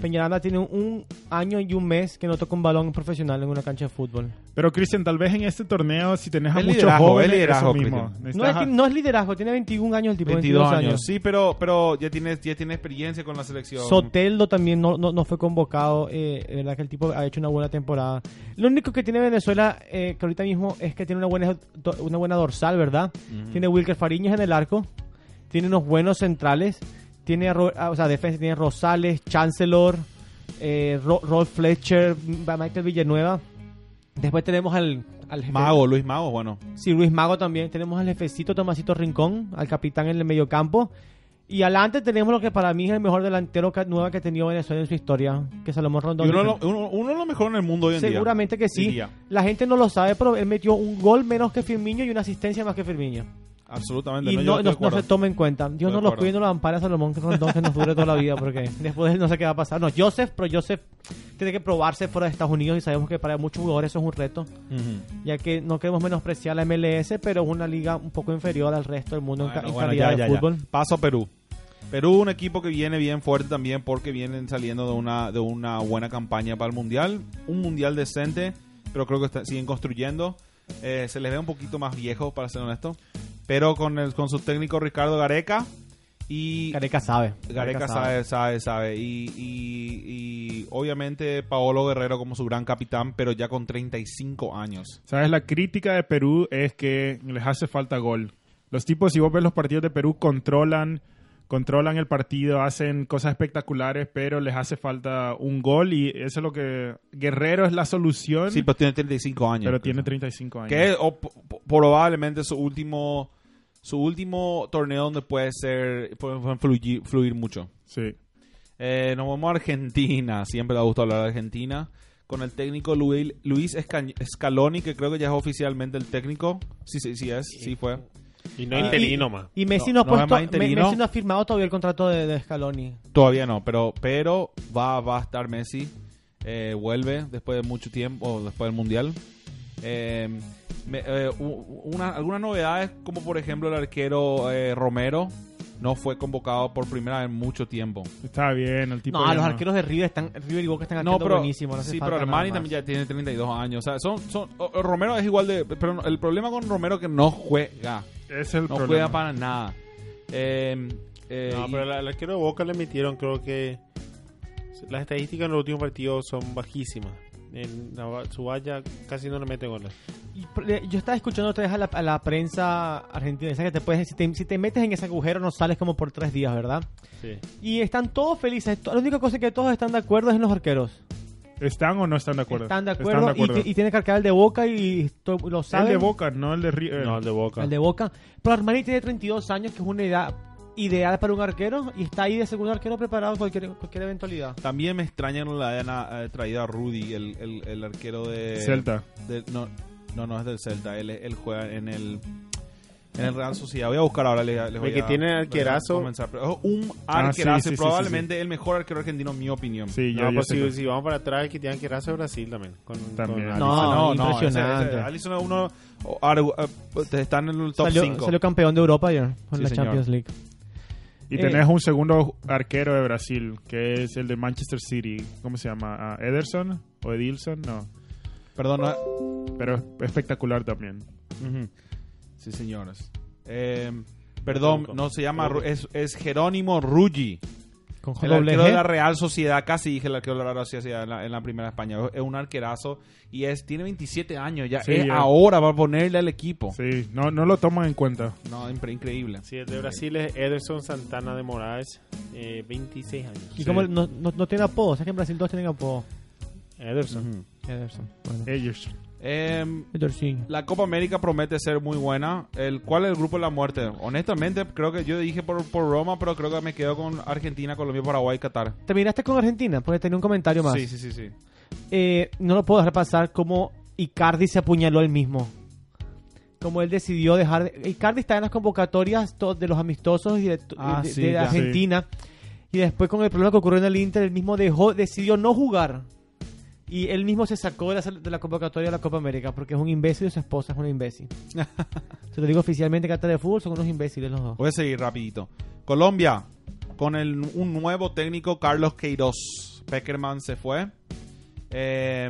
C: Peñaranda tiene un año y un mes que no toca un balón profesional en una cancha de fútbol.
A: Pero Cristian, tal vez en este torneo, si tenés a muchos
E: liderazgo,
A: jóvenes,
E: es liderazgo,
A: eso mismo.
E: Cristian.
C: No es, no liderazgo, tiene 21 años el tipo,
E: 22 años. Sí, pero, pero ya, tiene, ya tiene experiencia con la selección.
C: Soteldo también no, no, no fue convocado. Eh, de verdad que el tipo ha hecho una buena temporada. Lo único que tiene Venezuela, eh, que ahorita mismo es que tiene una buena, una buena dorsal, ¿verdad? Tiene Wilker Fariñas en el arco. Tiene unos buenos centrales. Tiene, ah, o sea, defensa. Tiene Rosales, Chancellor, eh, Ro- Rolf Fletcher, M- Michael Villanueva. Después tenemos al, al jefe-
E: Mago, Luis Mago, bueno.
C: Sí, Luis Mago también. Tenemos al jefecito Tomasito Rincón, al capitán en el mediocampo. Y adelante tenemos lo que para mí es el mejor delantero que, nueva que ha tenido Venezuela en su historia, que es Salomón
E: Y
C: Rondón.
E: uno, de lo- uno, uno de los mejores en el mundo hoy en día.
C: Seguramente que sí. La gente no lo sabe, pero él metió un gol menos que Firmino y una asistencia más que Firmino.
E: Absolutamente.
C: Y no, no- no se toma en cuenta. Dios no
E: de
C: lo
E: acuerdo.
C: cuide y no lo ampara Salomón Rondón que nos dure toda la vida, porque después de él no sé qué va a pasar. No, Joseph, pero Joseph tiene que probarse fuera de Estados Unidos y sabemos que para muchos jugadores eso es un reto.
E: Ujú.
C: ya que no queremos menospreciar la MLS, pero es una liga un poco inferior al resto del mundo en ca-
E: Bueno,
C: en
E: bueno,
C: calidad
E: ya,
C: de
E: ya, ya.
C: fútbol.
E: Paso a Perú. Perú, un equipo que viene bien fuerte también porque vienen saliendo de una, de una buena campaña para el Mundial. Un Mundial decente, pero creo que está- siguen construyendo. Eh, se les ve un poquito más viejo, para ser honesto. Pero con, el, con su técnico Ricardo Gareca y...
C: Gareca sabe.
E: Gareca sabe, sabe, sabe. Y, y- y obviamente Paolo Guerrero como su gran capitán, pero ya con 35 años.
A: ¿Sabes? La crítica de Perú es que les hace falta gol. Los tipos, si vos ves los partidos de Perú, controlan, controlan el partido, hacen cosas espectaculares, pero les hace falta un gol y eso es lo que... Guerrero es la solución,
E: Sí, pero tiene 35 años.
A: pero tiene 35 años.
E: Que es o, probablemente su último su último torneo donde puede ser puede fluir, fluir mucho.
A: Sí.
E: Eh, nos vamos a Argentina. Siempre le ha gustado hablar de Argentina. Con el técnico Luis, Luis Esca- Scaloni, que creo que ya es oficialmente el técnico. Sí, sí, sí es. Sí fue.
D: Y no interino más.
C: Y Messi
E: No,
C: no, ha
E: no es
C: puesto,
E: interino.
C: Me- Messi no ha firmado todavía el contrato de, de Scaloni.
E: Todavía no, pero, pero va, va a estar Messi. Eh, vuelve después de mucho tiempo, o después del Mundial. Eh, me- eh, una- algunas novedades, como por ejemplo el arquero eh, Romero, no fue convocado por primera vez en mucho tiempo.
A: Está bien, el tipo...
C: No, los arqueros de River están River y Boca están
E: No, pero,
C: buenísimo. No
E: sí, pero Armani también ya tiene 32 años. O sea, son, son, Romero es igual de... Pero el problema con Romero es que no juega.
A: Es el
E: No
A: problema.
E: juega para nada. Eh, eh,
D: No,
E: y-
D: pero la- el arquero de Boca le metieron, creo que las estadísticas en los últimos partidos son bajísimas. En la- su valla casi no le mete goles.
C: Yo estaba escuchando otra vez a la, a la prensa argentina. Que te puedes, si, te, si te metes en ese agujero no sales como por tres días, ¿verdad?
D: Sí.
C: Y están todos felices. La única cosa que todos están de acuerdo es en los arqueros.
A: ¿Están o no están de acuerdo?
C: Están de acuerdo,
A: Están de acuerdo.
C: Y, y tiene que arcar el de Boca y lo
A: el
C: saben.
A: de Boca, no el de River.
D: No, el de Boca.
C: El de Boca. Pero Armani tiene 32 años, que es una edad ideal para un arquero. Y está ahí de segundo arquero preparado cualquier, cualquier eventualidad.
E: También me extraña no le hayan eh, traído a Rudy, el, el, el arquero de...
A: Celta.
E: de- no, no, no es del Celta. Él, él juega en el... En el Real Sociedad. Voy a buscar ahora. Les, les voy
D: El que
E: a-
D: tiene arquerazo.
E: comenzar. Pero, un
A: Ah,
E: arquerazo.
A: sí, sí,
E: y
A: sí,
E: probablemente el mejor arquero argentino, en mi opinión.
A: Sí, yo,
D: no,
A: yo
D: pues si, si vamos para atrás, el que tiene que ir a Brasil también. Con,
A: También.
D: con
C: No,
D: Alisson.
C: impresionante.
E: ese- ese- Alisson es uno... o- Argu- eh, están en el top
C: Salió,
E: 5.
C: salió campeón de Europa ayer con
E: Sí,
C: la
E: señor.
C: Champions League.
A: Y
C: Eh.
A: tenés un segundo arquero de Brasil, que es el de Manchester City. ¿Cómo se llama? Ah, ¿Ederson? ¿O Edilson? No.
E: Perdón, no,
A: Pero es espectacular también.
E: Sí, señores. Eh, perdón, no se llama, es, es Jerónimo Ruggi,
C: Con
E: el arquero
C: G.
E: de la Real Sociedad, casi dije el arquero de la Real Sociedad en la, en la primera España, es un arquerazo y es tiene 27 años, ya
A: Sí,
E: es
A: ya.
E: ahora va a ponerle al equipo.
A: Sí, no, no lo toman en cuenta.
E: No, impre- increíble.
D: Sí, el de Brasil es Ederson Santana de Moraes, eh, 26 años.
C: Y
A: Sí.
C: como no, no, no tiene apodo, o sea que en Brasil todos tienen apodo.
D: Ederson.
E: Ujú.
C: Ederson. Bueno.
A: Ellos.
E: Em, la Copa América promete ser muy buena. El, ¿Cuál es el grupo de la muerte? Honestamente, creo que yo dije por, por Roma, pero creo que me quedo con Argentina, Colombia, Paraguay, Qatar.
C: ¿Terminaste con Argentina? Porque tenía un comentario más.
E: Sí, sí, sí, sí.
C: Eh, no lo puedo dejar pasar como Icardi se apuñaló él mismo. Como él decidió dejar... de- Icardi está en las convocatorias to- de los amistosos y de,
E: Ah,
C: de-
E: sí,
C: de
E: ya.
C: Argentina. Y después con el problema que ocurrió en el Inter, él mismo dejó, decidió no jugar. Y él mismo se sacó de la, de la convocatoria de la Copa América porque es un imbécil y su esposa es una imbécil. se lo digo oficialmente que de fútbol son unos imbéciles los dos.
E: Voy a seguir rapidito. Colombia, con el, un nuevo técnico, Carlos Queiroz. Peckerman se fue. Eh,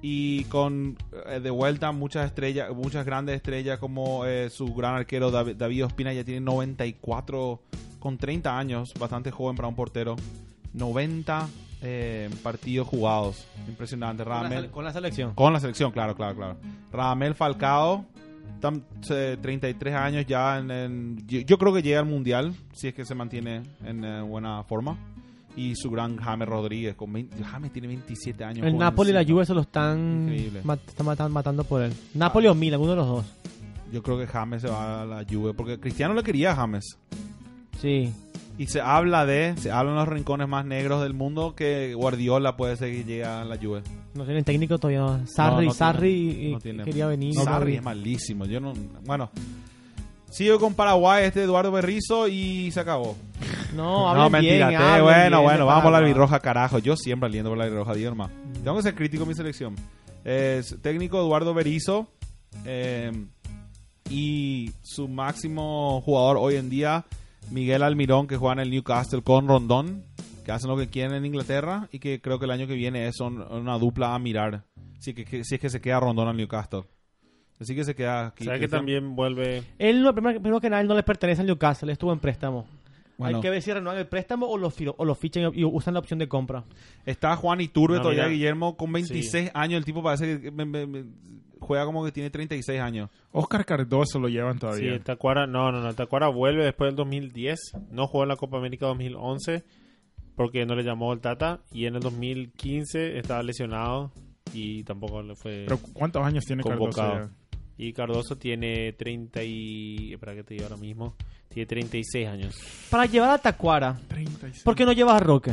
E: y con eh, de vuelta muchas estrellas, muchas grandes estrellas como eh, su gran arquero David, David Ospina ya tiene 94 con 30 años, bastante joven para un portero. 90 eh, partidos jugados. Impresionante.
C: Con la,
E: Radamel-
C: con la selección.
E: con la selección, claro, claro, claro. Radamel Falcao, tam- eh, 33 años ya. En, en- yo, yo creo que llega al mundial, si es que se mantiene en eh, buena forma. Y su gran James Rodríguez, con 20 James tiene 27 años.
C: El Napoli y la. Juve se lo están, mat- están matan- matando por él. Napoli o Milan, uno de los dos.
E: Yo creo que James se va a la Juve, porque Cristiano le quería a James.
C: Sí.
E: Y se habla de, se habla en los rincones más negros del mundo que Guardiola puede ser que llegue a la Juve.
C: No tienen técnico todavía. no. Sarri,
E: no
C: Sarri
E: tiene,
C: y-
E: no tiene.
C: quería venir.
E: Sarri es malísimo. Yo no, bueno, sigo con Paraguay, este Eduardo Berrizo y se acabó.
C: No,
E: no, mentira.
C: bien,
E: bueno,
C: bien
E: bueno, vamos por la albirroja, carajo. Yo siempre aliento por la albirroja, Diorma. Tengo que ser crítico en mi selección. Es técnico Eduardo Berizzo eh, y su máximo jugador hoy en día, Miguel Almirón, que juega en el Newcastle con Rondón, que hacen lo que quieren en Inglaterra y que creo que el año que viene es una dupla a mirar. Si, que, que- si es que se queda Rondón al Newcastle. Así que se queda aquí.
D: ¿Sabes que también vuelve?
C: Él, no, primero, primero que nada, él no le pertenece al Newcastle, él estuvo en préstamo.
E: Bueno.
C: Hay que ver si renuevan el préstamo o lo, o lo fichan y, y usan la opción de compra.
E: Está Juan Iturbe
D: No,
E: todavía,
D: mira.
E: Guillermo, con 26 años. El tipo parece que me- me- me- juega como que tiene 36 años.
A: Oscar Cardoso lo llevan
D: Sí,
A: todavía.
D: el Tacuara, no, no, no, Tacuara vuelve después del 2010. No jugó en la Copa América 2011 porque no le llamó el Tata. Y en el 2015 estaba lesionado y tampoco le fue
A: Pero ¿cuántos años tiene
D: convocado.
A: Cardoso ya?
D: Y Cardoso tiene 30 y... Espera que te diga ahora mismo. Tiene 36 años.
C: Para llevar a Tacuara,
A: 36.
C: ¿por qué no llevas a Roque?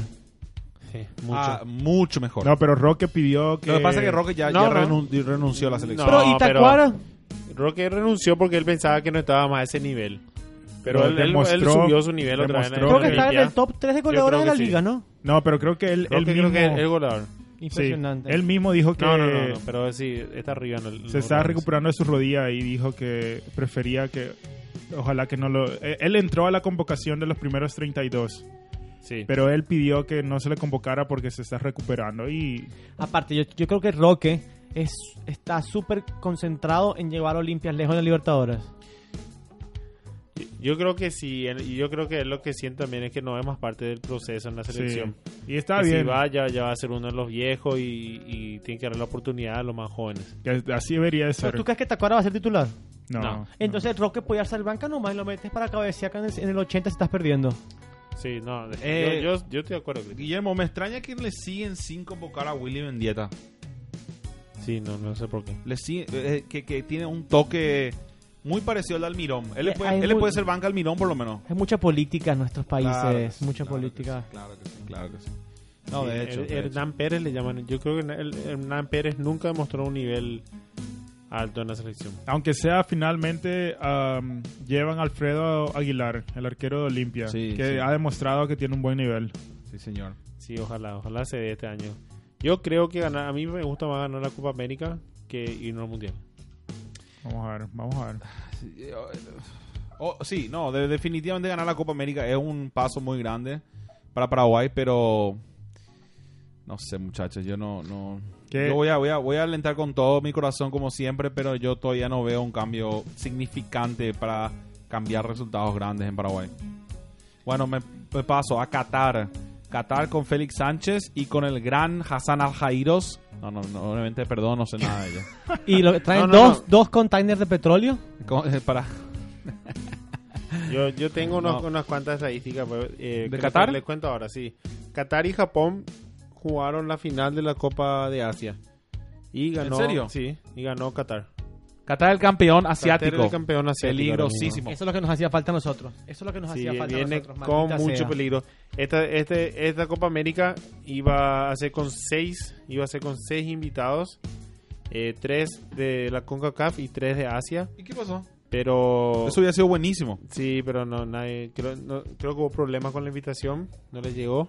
D: Sí, mucho.
E: Ah, mucho mejor.
A: No, pero Roque pidió que...
E: Lo que pasa es que Roque ya,
D: No,
E: ya
D: no.
E: renun- renunció a la selección.
D: No,
C: pero, ¿y
D: pero-
C: Tacuara?
D: Roque renunció porque él pensaba que no estaba más a ese nivel. Pero, él, él-
A: demostró-
D: él subió su nivel otra vez.
C: Creo que está en el top 3 de goleadores de la
D: sí.
C: liga, ¿no?
A: No, pero creo que él,
D: Roque
A: él
D: creo
A: mismo...
D: que es el goleador.
A: sí,
C: Impresionante.
A: él mismo dijo que
D: No, no, no, no, pero sí, está arriba en el...
A: se estaba recuperando de su rodilla y dijo que prefería que... Ojalá que no lo... Él entró a la convocación de los primeros 32,
D: Sí.
A: pero él pidió que no se le convocara porque se está recuperando y...
C: Aparte, yo, yo creo que Roque es, está súper concentrado en llevar a Olimpias lejos de Libertadores.
D: Yo- creo que sí, y yo creo que él lo que siente también es que no es más parte del proceso en la selección.
A: Sí. Y está
D: Que
A: bien.
D: Si va, ya, ya va a ser uno de los viejos y, y tiene que dar la oportunidad a los más jóvenes.
A: así debería de
C: ¿Pero
A: ser.
C: tú crees que Tacuara va a ser titular?
A: No.
D: No.
C: Entonces Roque puede hacer banca nomás y lo metes para cabecear en el, en el 80 si estás perdiendo.
D: Sí, no,
E: Eh,
D: yo, yo, yo estoy de acuerdo. Cristian.
E: Guillermo, me extraña que le siguen sin convocar a Willy Mendieta.
D: Sí, no, no sé por qué.
E: Le sigue- eh, que, que tiene un toque muy parecido al de Almirón. Él, le
C: Eh,
E: puede, él le puede ser banca Almirón por lo menos.
C: Hay mucha política en nuestros países,
E: Claro,
C: mucha
E: claro que
C: política.
E: sí, Claro que sí, claro que sí. No,
D: Sí,
E: de hecho.
D: Her-
E: de hecho.
D: Hernán Pérez le llaman. Yo creo que el- Hernán Pérez nunca demostró un nivel alto en la selección.
A: Aunque sea finalmente am, llevan a Alfredo Aguilar, el arquero de Olimpia,
E: Sí,
A: que
E: sí.
A: ha demostrado que tiene un buen nivel.
E: Sí, señor.
D: Sí, ojalá, ojalá se dé este año. Yo creo que ganar, a mí me gusta más ganar la Copa América que ir al Mundial.
A: Vamos a ver, vamos a ver.
E: Oh, sí, no, de- definitivamente ganar la Copa América es un paso muy grande para Paraguay, pero no sé, muchachos, yo no, no.
A: ¿Qué?
E: Yo voy a, voy a, voy a alentar con todo mi corazón como siempre, pero yo todavía no veo un cambio significante para cambiar resultados grandes en Paraguay. Bueno, me, me paso a Qatar. Qatar con Félix Sánchez y con el gran Hassan Al-Jairos. No, no, no, obviamente, perdón, no sé nada de ella.
C: Y lo, traen
D: No, no,
C: dos,
D: no.
C: dos containers de petróleo.
E: Con- eh, para,
D: Yo, yo tengo unos-
E: No.
D: unas cuantas estadísticas. pero, eh,
E: ¿De
D: que
E: Qatar?
D: Les cuento ahora, sí. Qatar y Japón jugaron la final de la Copa de Asia. Y ganó,
E: serio?
D: Sí, y ganó Qatar.
E: Qatar el campeón
D: Qatar
E: asiático.
D: el campeón asiático.
E: Peligrosísimo.
C: Eso es lo que nos hacía falta a nosotros. Eso es lo que nos
D: Sí,
C: hacía falta a
D: viene
C: nosotros.
D: con mucho
C: sea.
D: peligro. Esta, este, esta Copa América iba a ser con seis, iba a ser con seis invitados, eh, tres de la CONCACAF y tres de Asia,
E: ¿Y qué pasó?
D: pero
E: Eso hubiera sido buenísimo.
D: sí, pero no, nadie, creo, no- creo que hubo problemas con la invitación, no les llegó.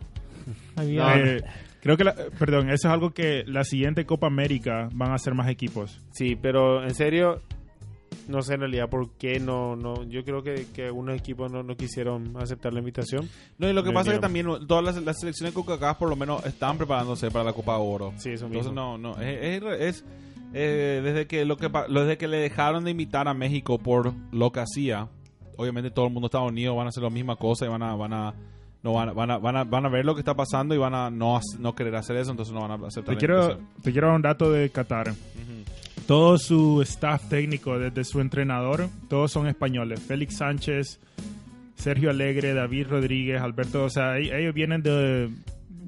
C: Había-
A: Eh, creo que, la- perdón, eso es algo que la siguiente Copa América van a ser más equipos.
D: Sí, pero en serio, no sé en realidad por qué no, no, yo creo que, que algunos equipos no, no quisieron aceptar la invitación.
E: No, y lo que
D: Me
E: pasa es que también todas las, las selecciones de CONCACAF por lo menos están preparándose para la Copa Oro.
D: Sí, eso
E: Entonces
D: mismo.
E: no, no, es, es- es, eh, desde que lo que desde que le dejaron de invitar a México por lo que hacía, obviamente todo el mundo de Estados Unidos van a hacer la misma cosa y van a van a no van a, van a, van a, van a ver lo que está pasando y van a no, no querer hacer eso, entonces no van a aceptar
A: Te quiero, te quiero dar un dato de Qatar.
E: Ujú.
A: Todo su staff técnico, desde su entrenador, todos son españoles. Félix Sánchez, Sergio Alegre, David Rodríguez, Alberto, o sea, ellos vienen de...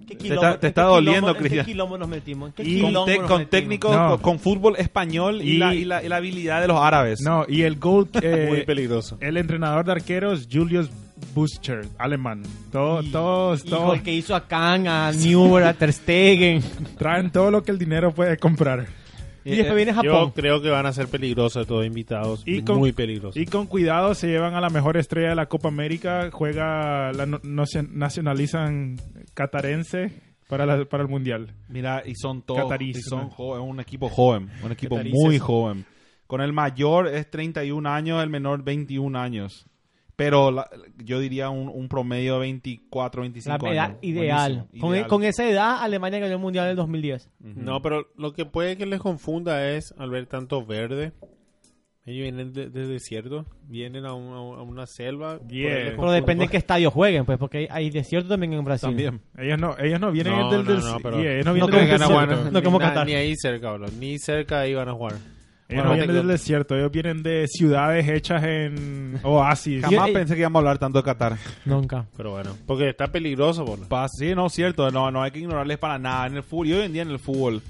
C: ¿Qué
E: Te está- te
C: en
E: está
C: qué
E: doliendo,
C: quilombo- en
E: Cristian.
C: ¿Qué quilombo nos metimos? ¿En qué
A: Y-
E: Con, te-
C: nos
E: con
C: metimos?
E: técnicos,
A: No.
E: con, con fútbol español y,
A: Y-
E: la, y, la, y la habilidad de los árabes.
A: No, y el goal... eh,
D: Muy peligroso.
A: el entrenador de arqueros, Julius Buscher, alemán. Todo- todos,
C: Hijo,
A: todos
C: el que hizo a Khan, a Neuer, a Ter Stegen.
A: traen todo lo que el dinero puede comprar.
C: Y después viene
D: Yo
C: Japón.
D: creo que van a ser peligrosos todos invitados.
A: Y con-
D: muy peligrosos.
A: Y con cuidado se llevan a la mejor estrella de la Copa América, juega, la no- nacionalizan catarense para, la- para el Mundial.
E: Mira, y son todos. Y son un equipo joven. Un equipo
D: Catarices.
E: muy joven. Con el mayor es 31 años, el menor 21 años. Pero la- yo diría un, un promedio de 24, 25
C: La edad
E: años.
C: ideal. Con,
E: ideal.
C: con esa edad, Alemania ganó el Mundial del 2010.
E: Ujú.
D: No, pero lo que puede que les confunda es al ver tanto verde. Ellos vienen de- del desierto, vienen a, un- a un- a una selva.
A: Yeah.
C: Pero depende en qué estadio jueguen, pues, porque hay, hay desierto también en Brasil.
E: También.
A: Ellos no, ellos no vienen
D: No,
A: del,
D: no,
A: del-
D: no, pero-
A: yeah, ellos no
C: No
A: vienen del desierto.
C: No como Qatar.
D: ni ahí cerca, bro. Ni cerca ahí van a jugar.
A: Ellos
D: Bueno,
A: no vienen del desierto, ellos vienen de ciudades hechas en oasis.
E: Jamás pensé que íbamos a hablar tanto de Qatar.
C: Nunca.
D: Pero bueno, porque está peligroso.
E: Pa- sí, no, cierto. No, no hay que ignorarles para nada. En el fútbol, y hoy en día en el fútbol,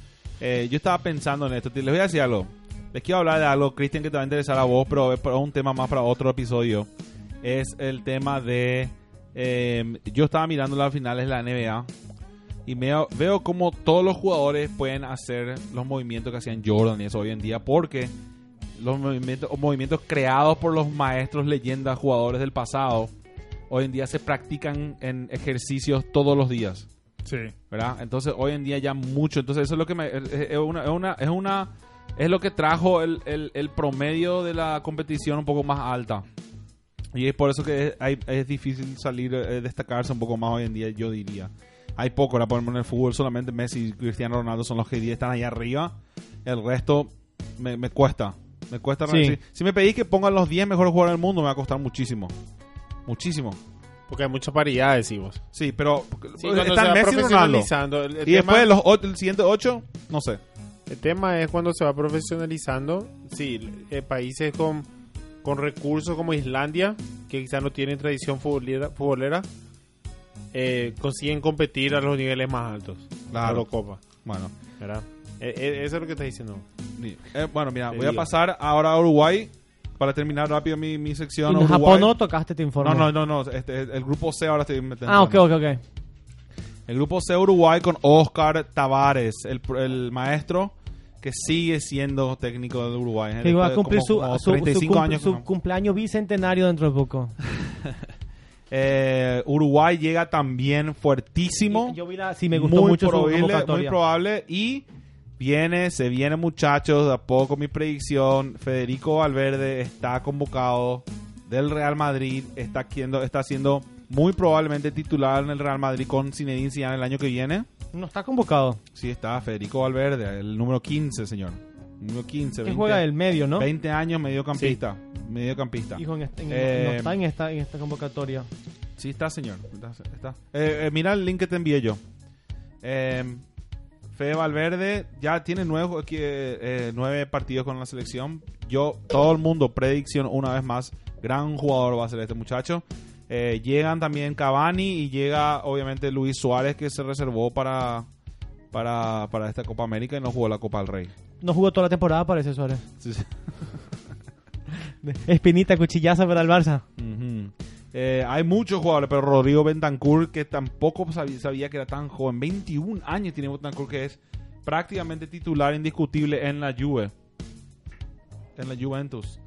E: eh, yo estaba pensando en esto. Les voy a decir algo. Les quiero hablar de algo, Cristian, que te va a interesar a vos, pero es para un tema más para otro episodio. Es el tema de... eh, yo estaba mirando las finales de la NBA y me, veo como todos los jugadores pueden hacer los movimientos que hacían Jordan y eso hoy en día porque los movimientos, movimientos creados por los maestros, leyendas, jugadores del pasado, hoy en día se practican en ejercicios todos los días.
A: Sí.
E: ¿verdad? Entonces hoy en día ya mucho, entonces eso es lo que me, es, una, es una, es una- es lo que trajo el, el- el promedio de la competición un poco más alta. Y es por eso que es, hay- es difícil salir, eh, destacarse un poco más hoy en día, yo diría. Hay poco, la ponemos en el fútbol, solamente Messi y Cristiano Ronaldo son los que están ahí arriba. El resto me, me cuesta. Me cuesta.
C: Sí.
E: Si, si me pedís que pongan los 10 mejores jugadores del mundo, me va a costar muchísimo. Muchísimo.
D: Porque hay mucha paridad, decimos.
E: Sí, pero
D: Sí,
E: están Messi y Ronaldo.
D: profesionalizando. El, el
E: Y
D: tema,
E: después de los o- el siguiente 8, no sé.
D: el tema es cuando se va profesionalizando. Sí, eh, países con, con recursos como Islandia, que quizás no tienen tradición futbolera, futbolera eh, consiguen competir a los niveles más altos.
E: Claro.
D: La Eurocopa,
E: Bueno,
D: ¿verdad? Eh, eh, eso es lo que estás diciendo.
E: eh, bueno mira,
D: Te
E: voy a pasar ahora a Uruguay para terminar rápido mi, mi sección.
C: en
E: Uruguay.
C: Japón no tocaste, te informo.
E: No, no, no, no, este, el grupo C ahora estoy metiendo.
C: Ah, ok, ok, ok.
E: El grupo C Uruguay con Oscar Tavares, el, el maestro que sigue siendo técnico de Uruguay.
C: Que va a cumplir su,
E: como
C: su, su
E: 35
C: cum-
E: años.
C: su
E: ¿no?
C: cumpleaños bicentenario dentro de poco.
E: Eh, Uruguay llega también fuertísimo.
C: Yo sí, me gustó
E: muy
C: mucho su
E: probable, muy probable y viene, se viene muchachos, de a poco mi predicción, Federico Valverde está convocado del Real Madrid, está haciendo, está siendo muy probablemente titular en el Real Madrid con Zinedine Zidane el año que viene.
C: No está convocado.
E: Sí está Federico Valverde, el número 15, señor. Número 15,
C: Que
E: 20,
C: juega del medio, ¿no?
E: 20 años mediocampista, mediocampista.
C: Hijo, en este- en-
E: Eh,
C: no está en esta, en esta convocatoria.
E: Sí, está, señor. Está. está. Eh, eh, mira el link que te envié yo. Fede Valverde ya tiene nueve, nueve partidos con la selección. Yo, todo el mundo, predicción una vez más. Gran jugador va a ser este muchacho. Llegan también Cavani y llega obviamente Luis Suárez que se reservó para, para, para esta Copa América y no jugó la Copa del Rey.
C: No jugó toda la temporada, parece Suárez.
E: Sí, sí.
C: Espinita, cuchillazo para el Barça.
E: Eh, hay muchos jugadores, pero Rodrigo Bentancur, que tampoco sabía, sabía que era tan joven, 21 años tiene Bentancur, que es prácticamente titular indiscutible en la Juve, en la Juventus.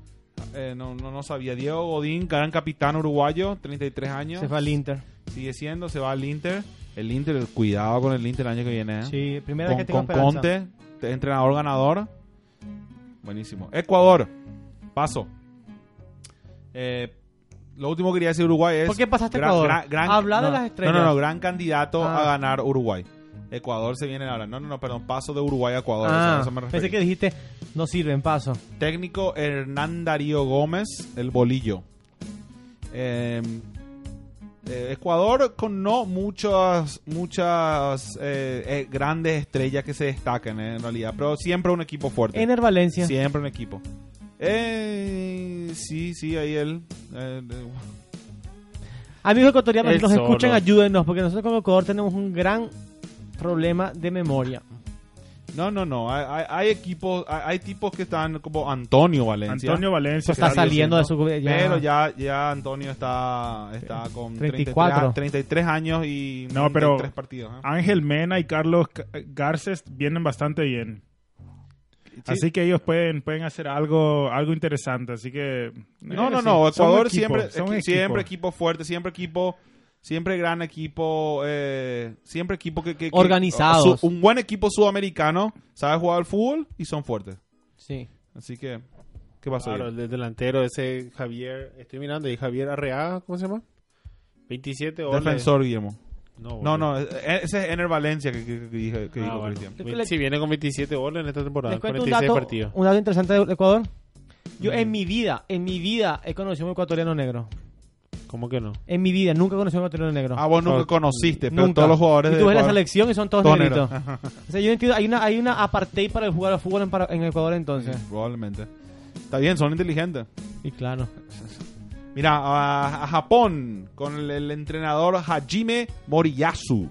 E: Eh, no, no, no sabía. Diego Godín, gran capitán uruguayo, 33 años.
C: Se fue al Inter.
E: Sigue siendo, se va al Inter. El Inter, cuidado con el Inter el año que viene. ¿eh?
C: Sí, primera vez que tengo
E: con. Conte, entrenador ganador. Buenísimo. Ecuador, paso. Eh, lo último que quería decir Uruguay es.
C: ¿Por qué pasaste
E: gran-
C: Ecuador?
E: gran- gran-
C: Habla de las estrellas.
E: No, no, no, gran candidato
C: Ah.
E: a ganar Uruguay. Ecuador se viene ahora. No, no, no, perdón. Paso de Uruguay a Ecuador.
C: Ah,
E: a eso me
C: pensé que dijiste, no sirven, paso.
E: Técnico Hernán Darío Gómez, el bolillo. Eh, eh, Ecuador con no muchas muchas eh, eh, grandes estrellas que se destaquen eh, en realidad, pero siempre un equipo fuerte.
C: Ener Valencia.
E: Siempre un equipo. Eh, sí, sí, ahí él. eh, eh,
C: Amigos ecuatorianos, si nos
D: solo.
C: escuchan, ayúdennos, porque nosotros como Ecuador tenemos un gran problema de memoria.
E: No, no, no. Hay, hay- hay equipos, hay, hay tipos que están como Antonio Valencia.
A: Antonio Valencia
C: Está saliendo de su... ya-
E: Pero ya, ya Antonio está, está con
C: 34.
E: 33, 33 años y
A: No, pero-
E: 33 partidos. ¿eh?
A: Ángel Mena y Carlos Ca- Garces vienen bastante bien. Así que ellos pueden, pueden hacer algo, algo interesante. Así que.
E: No,
A: eh,
E: no, no. Ecuador
A: equipo,
E: siempre, equi-
A: equipo.
E: siempre equipo fuerte, siempre equipo, siempre gran equipo, eh, siempre equipo que, que- que-
C: Organizados.
E: su- un buen equipo sudamericano sabe jugar al fútbol y son fuertes.
C: Sí.
E: Así que, ¿qué pasó?
D: Claro,
E: ahí?
D: el de- delantero ese Javier, estoy mirando, y Javier Arreaga, ¿cómo se llama? 27 goles.
E: Defensor, Guillermo.
D: No,
E: No, no, eh, ese es Ener Valencia que, que- que dije- que
D: Ah,
E: dijo
D: bueno.
E: Cristian.
D: Si viene con 27 goles en esta temporada,
C: Les cuento un
D: 46
C: dato,
D: partidos.
C: un dato interesante de Ecuador. Yo
E: Mm.
C: en mi vida, en mi vida he conocido un ecuatoriano negro.
D: ¿Cómo que no?
C: En mi vida nunca he conocido un ecuatoriano negro.
E: Ah, vos nunca conociste, pero
C: Nunca.
E: todos los jugadores
C: y
E: de
C: tú ves la selección y son todos
E: todos
C: negritos. O sea, yo no entiendo, hay una, hay una apartheid para el jugar al fútbol en, para- en Ecuador entonces.
E: Probablemente. Está bien, son inteligentes.
C: Y claro.
E: Mira, a, a Japón con el, el entrenador Hajime Moriyasu.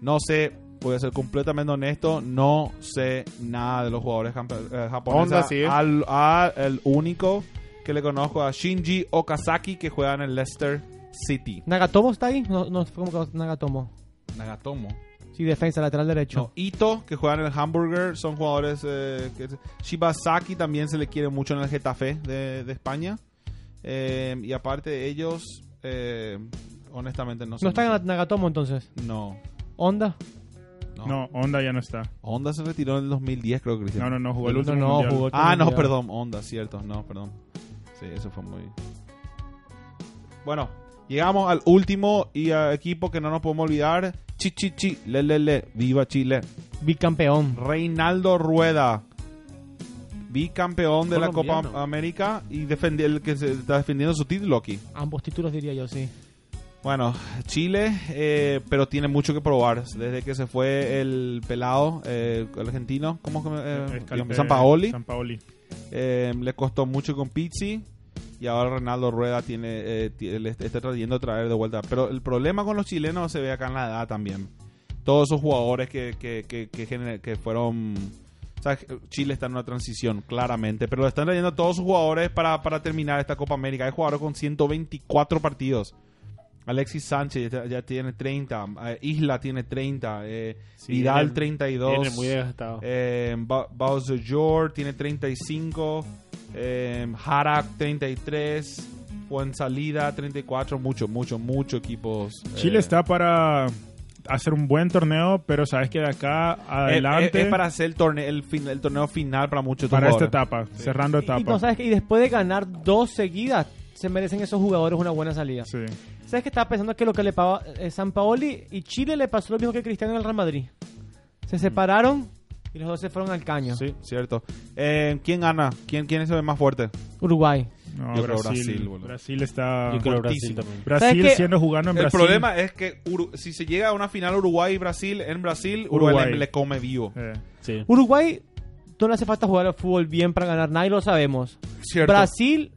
E: No sé, voy a ser completamente honesto, no sé nada de los jugadores eh, japoneses.
D: Honda, sí.
E: Al, a- el único que le conozco a Shinji Okazaki que juega en el Leicester City.
C: ¿Nagatomo está ahí? No, no como que Nagatomo.
E: Nagatomo.
C: Sí, defensa, lateral derecho.
E: No, Ito, que juega en el Hamburger, son jugadores eh, que... Shibasaki también se le quiere mucho en el Getafe de, de España. Eh, y aparte de ellos, eh, honestamente no sé.
C: No está en Nagatomo entonces.
E: No.
C: ¿Onda?
E: No.
A: No, Honda ya no está.
E: Honda se retiró en el 2010, creo que Cristian.
A: No, no, no, jugó el
C: No,
A: último
C: no,
A: mundial.
C: jugó-
E: Ah, no, perdón, Honda, cierto. No, perdón. Sí, eso fue muy... Bueno, llegamos al último y a equipo que no nos podemos olvidar. Chi, chi, chi, le, le, le. Viva Chile.
C: Bicampeón.
E: Reinaldo Rueda, bicampeón de la Copa. América y el que se está defendiendo su título aquí.
C: Ambos títulos diría yo, sí.
E: Bueno, Chile, eh, pero tiene mucho que probar. Desde que se fue el pelado, eh, el argentino, ¿cómo que me- eh,
A: Escalpe-
E: San Paoli? Eh, le costó mucho con Pizzi y ahora Reinaldo Rueda tiene eh, le está trayendo a traer de vuelta. Pero el problema con los chilenos se ve acá en la edad también. Todos esos jugadores que, que, que, que fueron... O sea, Chile está en una transición, claramente, pero lo están trayendo todos sus jugadores para, para terminar esta Copa América. Hay jugadores con 124 partidos. Alexis Sánchez ya, ya tiene 30, eh, Isla tiene 30, eh,
D: Sí,
E: Vidal
D: viene-
E: 32.
D: Viene muy desgastado.
E: Eh, Ba- Bowser Jor tiene 35. Eh, Harak 33. Fuensalida 34. Mucho, mucho, mucho equipos.
A: Chile
E: eh,
A: está para hacer un buen torneo, pero sabes que de acá
E: es-
A: adelante,
E: Es, es para hacer el torneo, el, fin- el torneo final para muchos
A: para esta etapa, cerrando etapa.
C: y no sabes que y después de ganar dos seguidas, se merecen esos jugadores una buena salida.
A: Sí.
C: ¿Sabes que estaba pensando que lo que le pasó a San Paoli y Chile le pasó lo mismo que Cristiano en el Real Madrid? Se separaron y los dos se fueron al caño.
E: Sí, cierto. Eh, ¿Quién gana? ¿Quién, ¿Quién es el más fuerte?
C: Uruguay.
A: No,
E: Yo creo
A: Brasil,
E: Brasil, boludo.
A: Brasil está
D: Yo creo Brasil también.
A: Brasil
C: ¿Sabes qué?
A: siendo jugando en
E: El
A: Brasil.
E: problema es que Uru- si se llega a una final Uruguay y Brasil, en Brasil, Uruguay,
A: Uruguay.
E: Le, le come vivo.
A: Eh,
D: Sí.
C: Uruguay no le hace falta jugar al fútbol bien para ganar, nadie lo sabemos.
E: Cierto.
C: Brasil,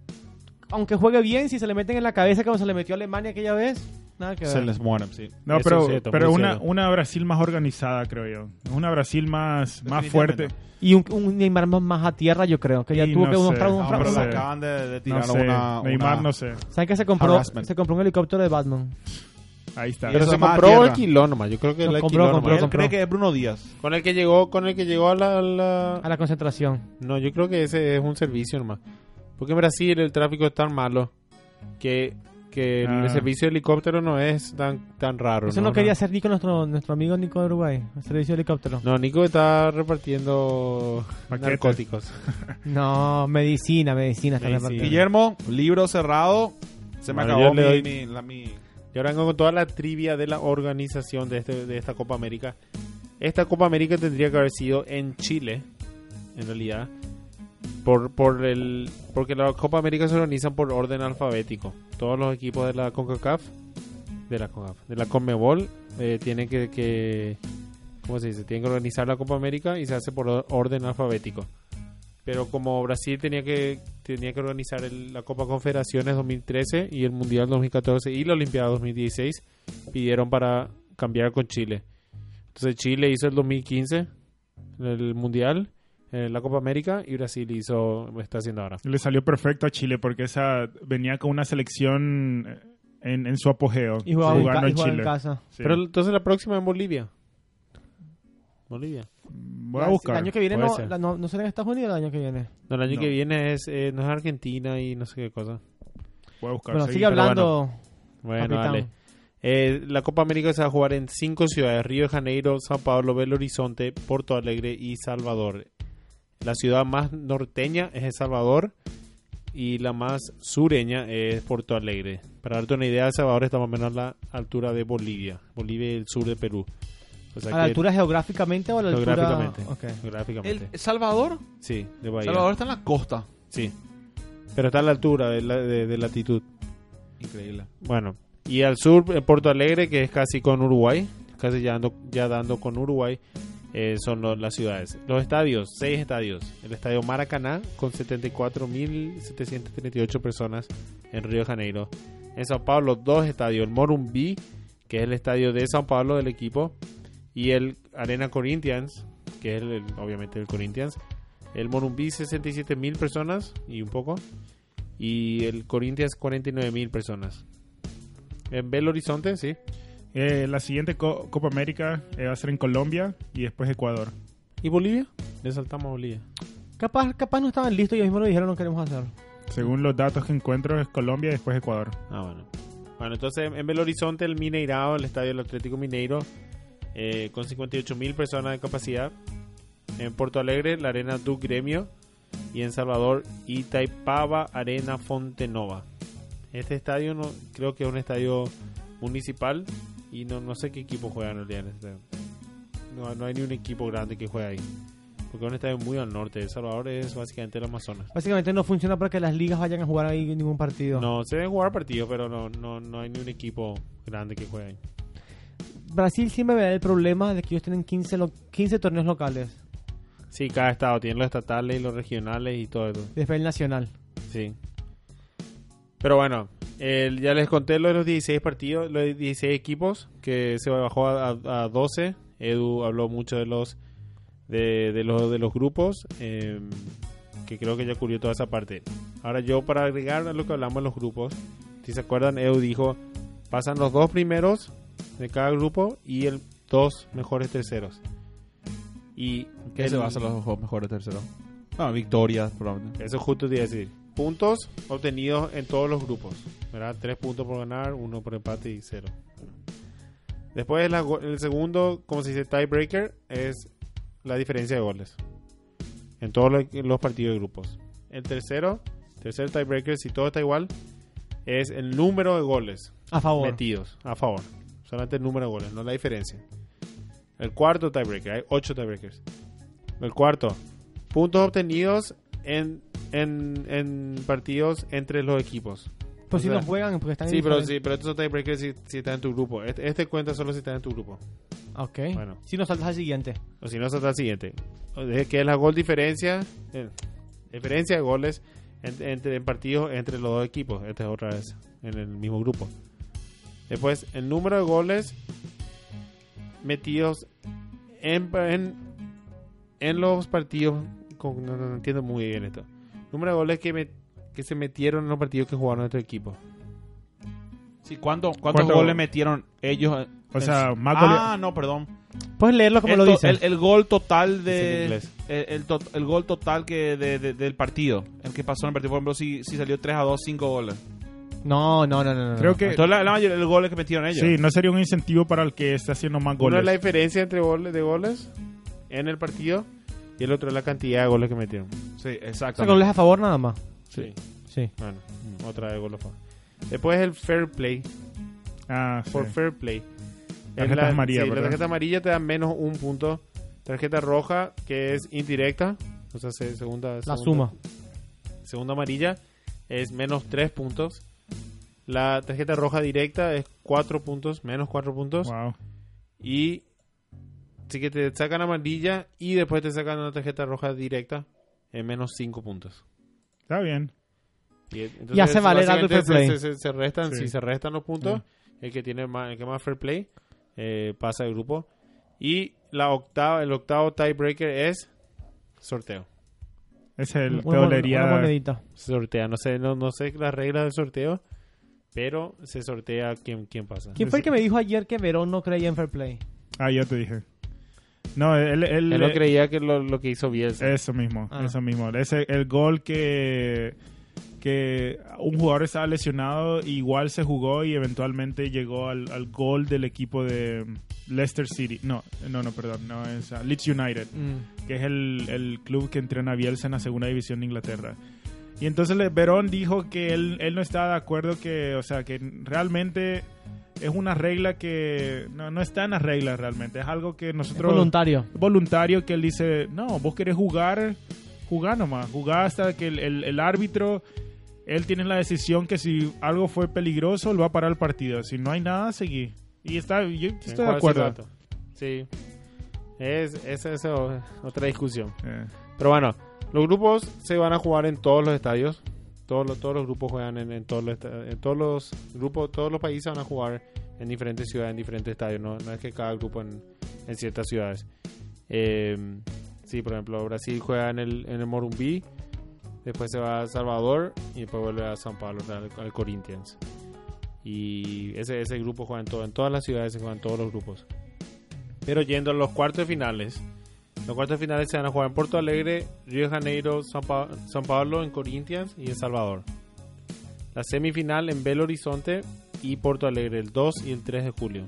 C: aunque juegue bien, si se le meten en la cabeza como se le metió a Alemania aquella vez, Nada que
E: Se
C: ver.
E: les mueren, sí.
A: No,
D: Eso
A: pero,
D: es cierto,
A: pero una, una Brasil más organizada, creo yo. Una Brasil más, más fuerte.
C: Y un, un Neymar más- más a tierra, yo creo. Que ya
A: Y
C: tuvo
A: no
C: que mostrar un
A: No,
E: No,
C: fra-
E: pero
A: sé.
E: le acaban de, de
A: No
E: tirar
A: sé.
E: una,
A: Neymar
E: una-
A: no sé.
C: ¿Saben que se compró?
E: Harassment.
C: Se compró un helicóptero de Batman.
A: Ahí está.
D: Pero se compró o
E: tierra.
D: alquiló nomás. Yo creo que
C: Lo
D: lo
C: compró, compró.
E: Él cree que es Bruno Díaz.
D: Con el que llegó, con el que llegó a la, a la-
C: A la concentración.
D: No, yo creo que ese es un servicio nomás. Porque en Brasil el tráfico es tan malo que, que
A: Ah.
D: el servicio de helicóptero no es tan, tan raro.
C: Eso no, quería hacer Nico, nuestro, nuestro amigo Nico de Uruguay. El servicio de helicóptero.
D: No, Nico está repartiendo
A: Paquetes.
D: narcóticos.
C: No, medicina, medicina. está
D: Medicina.
C: repartiendo.
E: Guillermo, libro cerrado. Se me
D: Bueno,
E: acabó mi,
D: doy-
E: mi- la, mi-
D: Y ahora vengo con toda la trivia de la organización de, este, de esta Copa América. Esta Copa América tendría que haber sido en Chile, en realidad. Por, por el, porque la Copa América se organizan por orden alfabético. Todos los equipos de la CONCACAF, de la CONCACAF, de la CONMEBOL, eh, tienen que. Tienen que organizar la Copa América y se hace por or- orden alfabético. Pero como Brasil tenía que tenía que organizar el- la Copa Confederaciones 2013 y el Mundial 2014 y la Olimpiada 2016, pidieron para cambiar con Chile. Entonces Chile hizo el 2015 el Mundial, eh, la Copa América y Brasil hizo lo está haciendo ahora.
A: Le salió perfecto a Chile porque esa venía con una selección eh, en, en su apogeo.
C: Y jugaba, en,
A: jugando
C: ca-
A: en
C: jugaba en
A: Chile.
C: casa.
A: Sí.
D: Pero entonces la próxima en Bolivia. Bolivia.
A: Voy a buscar.
C: El año que viene no, la- no, no será en Estados Unidos el año que viene.
D: No, el año
A: No.
D: que viene es eh, no es Argentina y no sé qué cosa.
A: Voy a buscar.
C: Bueno, sigue hablando.
D: Bueno, dale. Eh, la Copa América se va a jugar en cinco ciudades: Río de Janeiro, Sao Paulo, Belo Horizonte, Porto Alegre y Salvador. La ciudad más norteña es El Salvador y la más sureña es Porto Alegre. Para darte una idea, El Salvador está más o menos a la altura de Bolivia. Bolivia y el sur de Perú. O sea
C: ¿A la altura geográficamente o a la altura...?
D: Geográficamente.
C: Ok.
D: Geográficamente.
E: El Salvador.
D: Sí, de Bahía.
E: Salvador está en la costa.
D: Sí. Pero está a la altura de, la- de- de latitud.
E: Increíble.
D: Bueno, y al sur, eh, Porto Alegre, que es casi con Uruguay, casi ya dando, ya dando con Uruguay, eh, son lo- las ciudades. Los estadios, seis estadios. El estadio Maracaná, con 74.738 personas en Río de Janeiro. En Sao Paulo, dos estadios. El Morumbi, que es el estadio de Sao Paulo del equipo, y el Arena Corinthians, que es el- el- obviamente el Corinthians. El Morumbi, 67.000 personas y un poco. Y el Corinthians, 49.000 personas. En Belo Horizonte, sí.
A: Eh, la siguiente co- Copa América eh, va a ser en Colombia y después Ecuador.
D: ¿Y Bolivia? Le saltamos a Bolivia.
C: Capaz, capaz no estaban listos y ellos mismos lo dijeron no queremos hacer.
A: Según los datos que encuentro es Colombia y después Ecuador.
D: Ah, bueno. Bueno, entonces en Belo Horizonte, el Mineirao, el estadio del Atlético Mineiro, eh, con 58 mil personas de capacidad. En Porto Alegre, la Arena Du Gremio. Y en Salvador, Itaipava Arena Fontenova. Este estadio no, creo que es un estadio municipal. Y no, no sé qué equipo juega en realidad este. No, no hay ni un equipo grande que juegue ahí. Porque es un estadio muy al norte. El Salvador es básicamente el Amazonas.
C: Básicamente no funciona para que las ligas vayan a jugar ahí ningún partido.
D: No, se deben jugar partidos, pero no, no, no hay ni un equipo grande que juegue ahí.
C: Brasil siempre ve el problema de que ellos tienen 15, lo- 15 torneos locales.
D: Sí, cada estado tiene los estatales y los regionales y todo eso.
C: Después el nacional.
D: Sí. Pero bueno, el- ya les conté lo de los 16 partidos, los 16 equipos, que se bajó a, a- a 12. Edu habló mucho de los de, de los de los grupos, eh, que creo que ya cubrió toda esa parte. Ahora yo para agregar a lo que hablamos de los grupos, si se acuerdan, Edu dijo, pasan los dos primeros de cada grupo y el dos mejores terceros. Y
E: ¿Qué
D: el-
E: se basa en los dos mejores terceros? Ah, victorias, probablemente.
D: Eso justo te iba a decir. Puntos obtenidos en todos los grupos. ¿verdad? Tres puntos por ganar, uno por empate y cero. Después la el segundo, como se dice, tiebreaker, es la diferencia de goles. En todos lo- los partidos de grupos. El tercero, tercer tiebreaker, si todo está igual, es el número de goles
C: A favor.
D: metidos a favor. Solamente el número de goles, no la diferencia. El cuarto tiebreaker, hay ocho tiebreakers. El cuarto, puntos obtenidos en, en, en partidos entre los equipos.
C: Pues
D: o
C: si
D: sea,
C: no juegan porque están en
D: Sí, pero
C: diferentes-
D: sí, pero estos son tiebreakers si, si están en tu grupo. Este, este cuenta solo si están en tu grupo.
C: Ok.
D: Bueno.
C: Si no saltas al siguiente.
D: O si no, salta al siguiente. Que es la gol diferencia, eh, diferencia de goles en- entre, en partidos entre los dos equipos. Esta es otra vez en el mismo grupo. Después, el número de goles metidos en, en, en los partidos. con- no, no- no entiendo muy bien esto. Número de goles que, me- que se metieron en los partidos que jugaron nuestro equipo.
E: Sí, ¿cuánto- ¿Cuántos
A: ¿Cuánto-
E: goles metieron ellos?
A: O sea, más
E: Ah, no, perdón.
C: Puedes leerlo como
E: el,
C: lo dice.
E: el- el gol total de
D: inglés.
E: el, el to- el gol total que de- de- del partido el que pasó en el partido por ejemplo si, si salió 3 a 2 5 goles
C: No, no, no, no. no.
A: Creo que
E: entonces la, la mayoría de los goles que metieron ellos
A: sí, no sería un incentivo para el que esté haciendo más
D: Uno es
A: goles.
D: la diferencia entre goles de goles en el partido y el otro es la cantidad de goles que metieron.
E: sí
C: O sea, goles a favor nada más.
D: Sí.
C: Sí.
D: Bueno, otra de goles. Después el fair play.
A: Ah, sí.
D: Por fair play.
A: Tarjeta
D: la-
A: amarilla,
D: sí, la tarjeta amarilla te da menos un punto. Tarjeta roja, que es indirecta. O sea, se- segunda,
C: La suma.
D: Segunda amarilla es menos tres puntos. La tarjeta roja directa es cuatro puntos, menos cuatro puntos.
A: Wow.
D: Y sí que te sacan amarilla y después te sacan una tarjeta roja directa en menos cinco puntos.
A: Está bien.
D: Y, entonces,
C: Y hace valer algo fair play.
D: Se, se- se restan,
A: Sí.
D: Si se restan los puntos, el que tiene más, el que más fair play eh, pasa el grupo. Y la octava, el octavo tiebreaker es sorteo.
A: Es el
C: Una,
A: te
C: mon-
A: dolería-
C: una monedita.
D: Se sortea, no sé, no, no sé las reglas del sorteo, pero se sortea quién, quién pasa.
C: ¿Quién fue el que me dijo ayer que Verón no creía en Fair Play?
A: Ah, ya te dije. No, él, él-
D: Él no creía que lo, lo que hizo Bielsa.
A: Eso mismo,
C: Ah.
A: eso mismo. Ese, el gol que, que un jugador estaba lesionado, igual se jugó y eventualmente llegó al, al gol del equipo de Leicester City. No, no, no, perdón, no, es Leeds United, que es el, el club que entrena a Bielsa en la segunda división de Inglaterra. Y entonces Verón dijo que él, él no estaba de acuerdo que, o sea, que realmente es una regla que no, no está en las reglas realmente, es algo que
C: Es
A: nosotros
C: voluntario.
A: voluntario que él dice, no, vos querés jugar, jugar nomás, jugar hasta que el, el- el árbitro, él tiene la decisión que si algo fue peligroso, lo va a parar el partido. Si no hay nada, seguí. Y está, yo
D: ¿En
A: estoy de acuerdo.
D: Sí. Es, esa es otra discusión.
A: Eh,
D: Pero bueno, los grupos se van a jugar en todos los estadios. Todos los, todos los grupos juegan en, en todos los en todos los grupos, todos los países van a jugar en diferentes ciudades, en diferentes estadios. No, no es que cada grupo en, ciertas ciudades. Eh, sí, por ejemplo, Brasil juega en el, en el Morumbí, después se va a Salvador y después vuelve a San Pablo, al, al Corinthians. Y ese, ese grupo juega en, todo, en todas las ciudades, se juegan todos los grupos. Pero yendo a los cuartos de finales, los cuartos de finales se van a jugar en Porto Alegre, Río de Janeiro, San, Pa- San Pablo, en Corinthians y en Salvador. La semifinal en Belo Horizonte y Porto Alegre el 2 y el 3 de julio.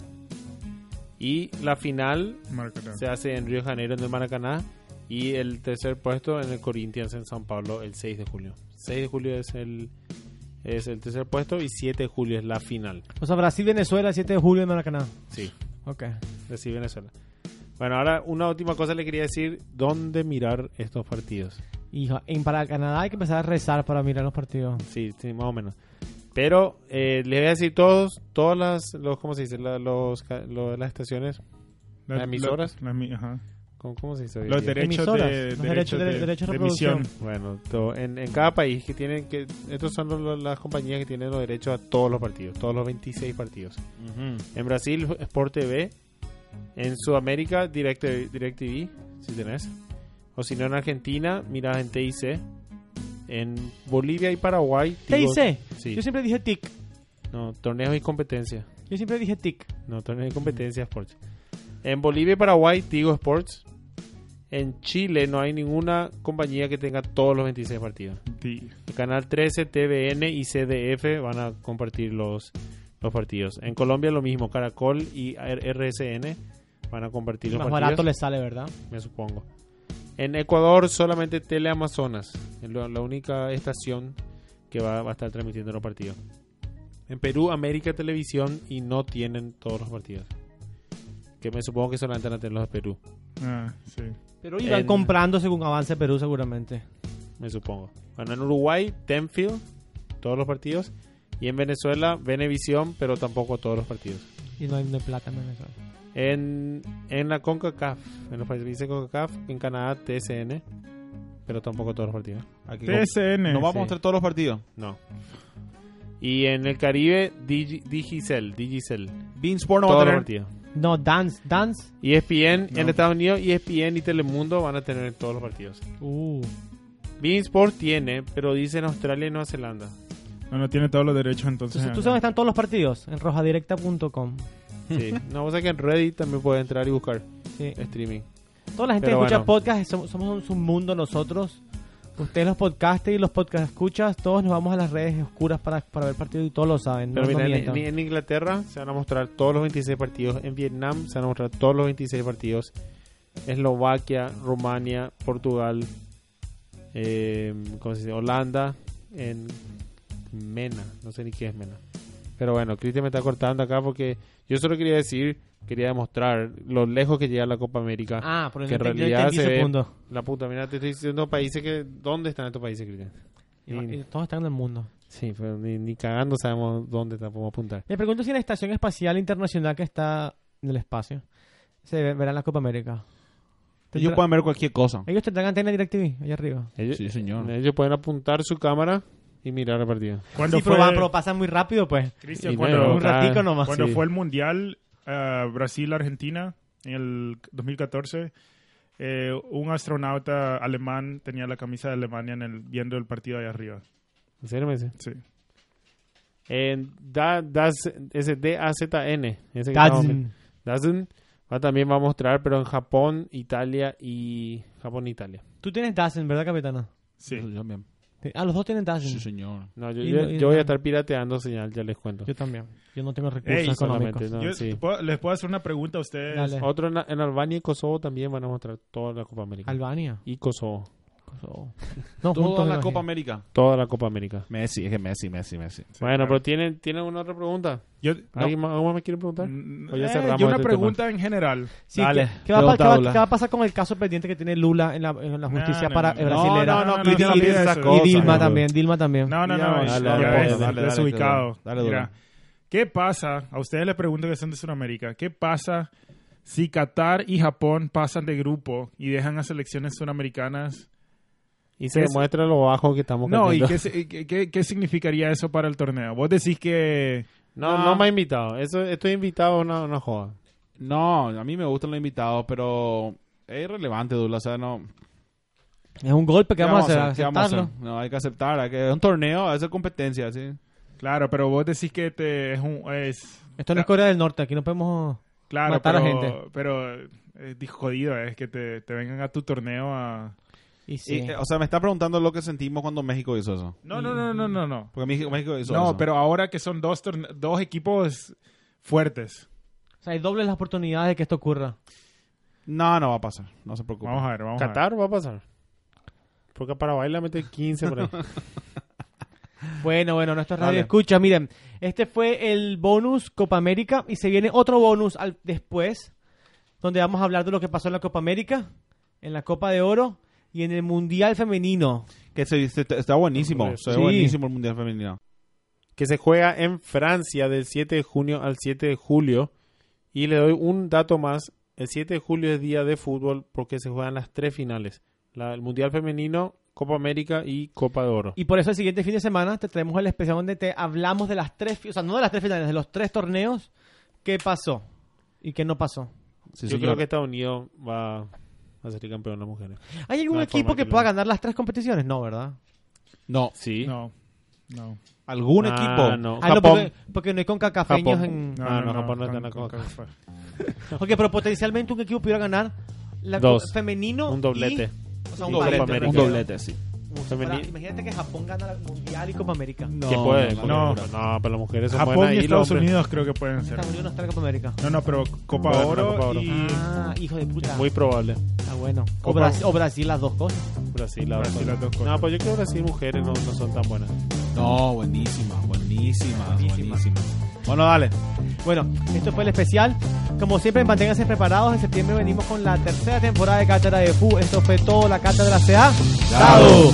D: Y la final
A: Maracaná.
D: se hace en Río de Janeiro, en el Maracaná. Y el tercer puesto en el Corinthians en San Pablo el 6 de julio. 6 de julio es el, es el tercer puesto y 7 de julio es la final.
C: O sea, Brasil-Venezuela, 7 de julio en Maracaná.
D: Sí,
C: Ok.
D: así Venezuela. Bueno, ahora una última cosa le quería decir. ¿Dónde mirar estos partidos?
C: Hijo, en para Canadá hay que empezar a rezar para mirar los partidos.
D: Sí, sí, más o menos. Pero eh, les voy a decir todos, todas las, los, ¿cómo se dice? La- los, ca- lo- las estaciones,
A: La-
D: ¿Las emisoras?
A: la- la emi- ajá.
D: ¿cómo, cómo se dice? hoy
A: Los derechos de,
C: los
A: derechos
C: de-
A: de,
C: derechos de reproducción.
D: Bueno, to- en, en cada país que tienen que... Estos son los- los- las compañías que tienen los derechos a todos los partidos, todos los 26 partidos. En Brasil, Sport TV. En Sudamérica, Direct, DirecTV, si tenés. O si no, en Argentina, mirás en TIC. En Bolivia y Paraguay... Tigo-
C: TIC.
D: Sí.
C: Yo siempre dije TIC.
D: No, torneos y competencia.
C: Yo siempre dije TIC.
D: No, torneos y competencia Sports. En Bolivia y Paraguay, Tigo Sports. En Chile no hay ninguna compañía que tenga todos los 26 partidos.
A: Sí.
D: El canal 13, TVN y CDF van a compartir los, los partidos. En Colombia lo mismo, Caracol y RSN van a compartir los
C: Más
D: partidos.
C: barato le sale, ¿verdad?
D: me supongo. En Ecuador solamente Teleamazonas, la única estación que va, va a estar transmitiendo los partidos. En Perú, América Televisión y no tienen todos los partidos. Que me supongo que solamente van a tener los de Perú,
A: Ah, sí.
C: Pero irán
D: En-
C: comprando según avance Perú seguramente.
D: me supongo. Bueno, en Uruguay, Tenfield, todos los partidos. Y en Venezuela, Venevisión, pero tampoco todos los partidos.
C: Y no hay, no hay plata en Venezuela.
D: En, en la CONCACAF, en los países de CONCACAF, en Canadá, TSN, pero tampoco todos los partidos.
E: Aquí
A: TSN.
E: no vamos
D: sí.
E: a mostrar todos los partidos
D: No. Y en el Caribe, Digi- Digicel, Digicel.
E: Beansport no va a
D: Todos los
E: tener.
D: partidos.
C: No, Dance, Dance.
D: ESPN
A: No.
D: en Estados Unidos, ESPN y Telemundo van a tener todos los partidos.
C: Uh.
D: Bein Sport tiene, pero dice en Australia y Nueva Zelanda.
A: No, no tiene todos los derechos entonces.
C: ¿tú sabes dónde están todos los partidos? En rojadirecta.com.
D: Sí. no, o sea que en Reddit también puedes entrar y buscar
C: Sí.
D: streaming.
C: Toda la gente
D: Pero
C: que escucha
D: bueno.
C: podcast, somos, somos un mundo nosotros. Ustedes los podcasters y los podcast escuchas, todos nos vamos a las redes oscuras para, para ver partidos y todos lo saben.
D: Pero
C: no,
D: mira, en Inglaterra se van a mostrar todos los 26 partidos. En Vietnam se van a mostrar todos los 26 partidos. Eslovaquia, Rumania, Portugal, eh, ¿cómo se dice? Holanda, en Mena. No sé ni qué es Mena. Pero bueno, Cristian me está cortando acá porque yo solo quería decir, quería demostrar lo lejos que llega la Copa América.
C: Ah, pero
D: que en realidad se ve-
C: punto.
D: La puta, mira, te estoy diciendo países que... ¿Dónde están estos países, Cristian?
C: Todos están en el mundo.
D: Sí, pero ni, ni cagando sabemos dónde te podemos apuntar.
C: Me pregunto si en la Estación Espacial Internacional que está en el espacio se ve- verá la Copa América.
E: Ellos pueden ver cualquier cosa.
C: Ellos tendrán antena DirecTV allá arriba.
D: Ellos,
E: Sí, señor.
D: ellos pueden apuntar su cámara y mirar el partido.
A: ¿Cuándo
C: Sí,
A: fue,
C: pero, pero pasan muy rápido, pues.
A: Cristian, cuando,
D: no,
C: Un ratico nomás.
A: cuando
D: sí.
A: fue el Mundial eh, Brasil-Argentina en el 2014, eh, un astronauta alemán tenía la camisa de Alemania en el, viendo el partido ahí arriba.
D: ¿En serio me dice?
A: Sí.
D: En da, das, ese D-A-Z-N. ese. Dazen va, también va a mostrar, pero en Japón, Italia y... Japón e Italia.
C: Tú tienes Dazen, ¿verdad, capitana?
A: Sí.
E: Yo también.
C: Ah, los dos tienen Dazen.
E: Sí, señor.
D: No, yo, voy a estar pirateando señal, ya les cuento.
C: Yo también. Yo no tengo recursos
A: Ey,
C: económicos.
D: solamente, no,
A: Yo-
D: sí.
A: ¿puedo- les puedo hacer una pregunta a ustedes.
C: Dale.
D: Otro en, en Albania y Kosovo también van a mostrar toda la Copa América.
C: Albania.
D: y Kosovo.
C: No,
E: Toda la. Copa América.
D: Toda la Copa América.
E: Messi, es que Messi, Messi, Messi.
A: Sí,
D: bueno,
A: claro.
D: pero ¿tienen, ¿tienen una otra pregunta?
A: Yo,
D: ¿Alguien más, ¿Algo más me quiere preguntar?
A: Mm,
D: O ya
A: eh, yo una
D: este
A: pregunta en general.
C: Sí,
E: Dale,
C: ¿qué, qué va qué va-
E: Dula.
C: qué va a pasar con el caso pendiente que tiene Lula en la, en la justicia
A: no,
C: para
A: no, no.
C: brasilera?
E: No, no,
A: no, olvida
E: esas
A: eso.
E: cosas.
C: y Dilma
D: no.
C: también, Dilma también.
A: No, no, no, desubicado.
E: dale,
A: Mira. ¿qué pasa? A ustedes les pregunto que son de Sudamérica. ¿Qué pasa si Qatar y Japón pasan de grupo y dejan a selecciones sudamericanas?
D: Y se
A: Es-
D: demuestra lo bajo que estamos
A: No, ¿y
D: cayendo.
A: qué, se- qué, qué- qué significaría eso para el torneo? Vos decís que...
D: No, no, me ha invitado. Eso, estoy invitado a una, una joda.
E: No, a mí me gustan los invitados, pero es irrelevante, Dula. O sea, no.
C: Es un golpe que
E: ¿Qué
C: vamos a hacer,
E: ¿Qué vamos a
C: aceptarlo.
E: hacer? No, hay que aceptar. hay que- Es un torneo, es competencia, sí.
A: Claro, pero vos decís que te, es un... Es,
C: Esto no es Corea del Norte, aquí no podemos...
A: claro,
C: Matar a
A: pero,
C: gente.
A: pero es di- jodido, es que te, te vengan a tu torneo a...
C: Y sí.
E: Y, eh, o sea, me está preguntando lo que sentimos cuando México hizo eso.
A: No, no, no, no, no, no.
E: Porque México, México hizo
A: No,
E: eso.
A: pero ahora que son dos, dos equipos fuertes.
C: O sea, hay dobles las oportunidades de que esto ocurra.
E: No, no va a pasar. No se preocupe.
A: Vamos a ver, vamos a ver.
D: Qatar va a pasar. Porque a Paraguay le mete 15 por ahí.
C: Bueno, bueno, nuestro radio
E: Dale.
C: escucha. Miren, este fue el bonus Copa América y se viene otro bonus al, después, donde vamos a hablar de lo que pasó en la Copa América, en la Copa de Oro y en el Mundial Femenino.
E: Que se, se- está buenísimo.
C: Sí.
E: buenísimo el Mundial Femenino.
D: que se juega en Francia del 7 de junio al 7 de julio. Y le doy un dato más. El 7 de julio es día de fútbol porque se juegan las tres finales. La, el Mundial Femenino, Copa América y Copa de Oro.
C: Y por eso el siguiente fin de semana te traemos el especial donde te hablamos de las tres, o sea, no de las tres finales, de los tres torneos, qué pasó y qué no pasó.
E: Sí,
D: Yo
E: señor.
D: creo que Estados Unidos va a ser campeón de las mujeres.
C: ¿Hay algún
D: No
C: equipo que
D: que
C: pueda ganar las tres competiciones? No, ¿verdad?
E: No.
D: Sí.
A: No, no.
E: ¿Algún
D: Ah,
E: equipo?
D: no.
C: Ah, no,
D: Japón.
C: porque, porque no hay con cacafeños
D: Japón.
C: en...
A: No,
D: Ah, no, Japón no está en la
A: con-
D: Copa.
A: con-
C: Ok, pero potencialmente un equipo pudiera ganar la
D: Dos.
C: femenino
D: Un doblete.
C: y- o sea,
D: Y
C: un.
D: América.
E: Un doblete, sí.
C: Imagínate que Japón gana la Mundial y Copa América.
E: No,
D: puede.
E: no,
A: no.
D: No, no, pero las mujeres son
A: Japón
D: buenas
A: y Estados
D: hombres-
A: Unidos creo que pueden ser.
C: Estados Unidos no está en Copa América.
A: No, no, pero Copa
D: ser
A: Oro,
D: Copa Oro.
A: y
C: Ah, hijo de puta.
D: Muy probable.
C: Ah, bueno. O, Brasil, o Brasil, las dos cosas.
D: Brasil, la
A: Brasil,
D: verdad.
A: las dos cosas.
D: No, pues yo creo que Brasil mujeres no, no son tan buenas.
E: No, buenísima,
C: buenísima,
E: Buenísima. Bueno, dale.
C: Bueno, esto fue el especial. Como siempre, manténganse preparados. En septiembre venimos con la tercera temporada de Cátedra de FU. Esto fue todo la Cátedra CA.
E: Chao.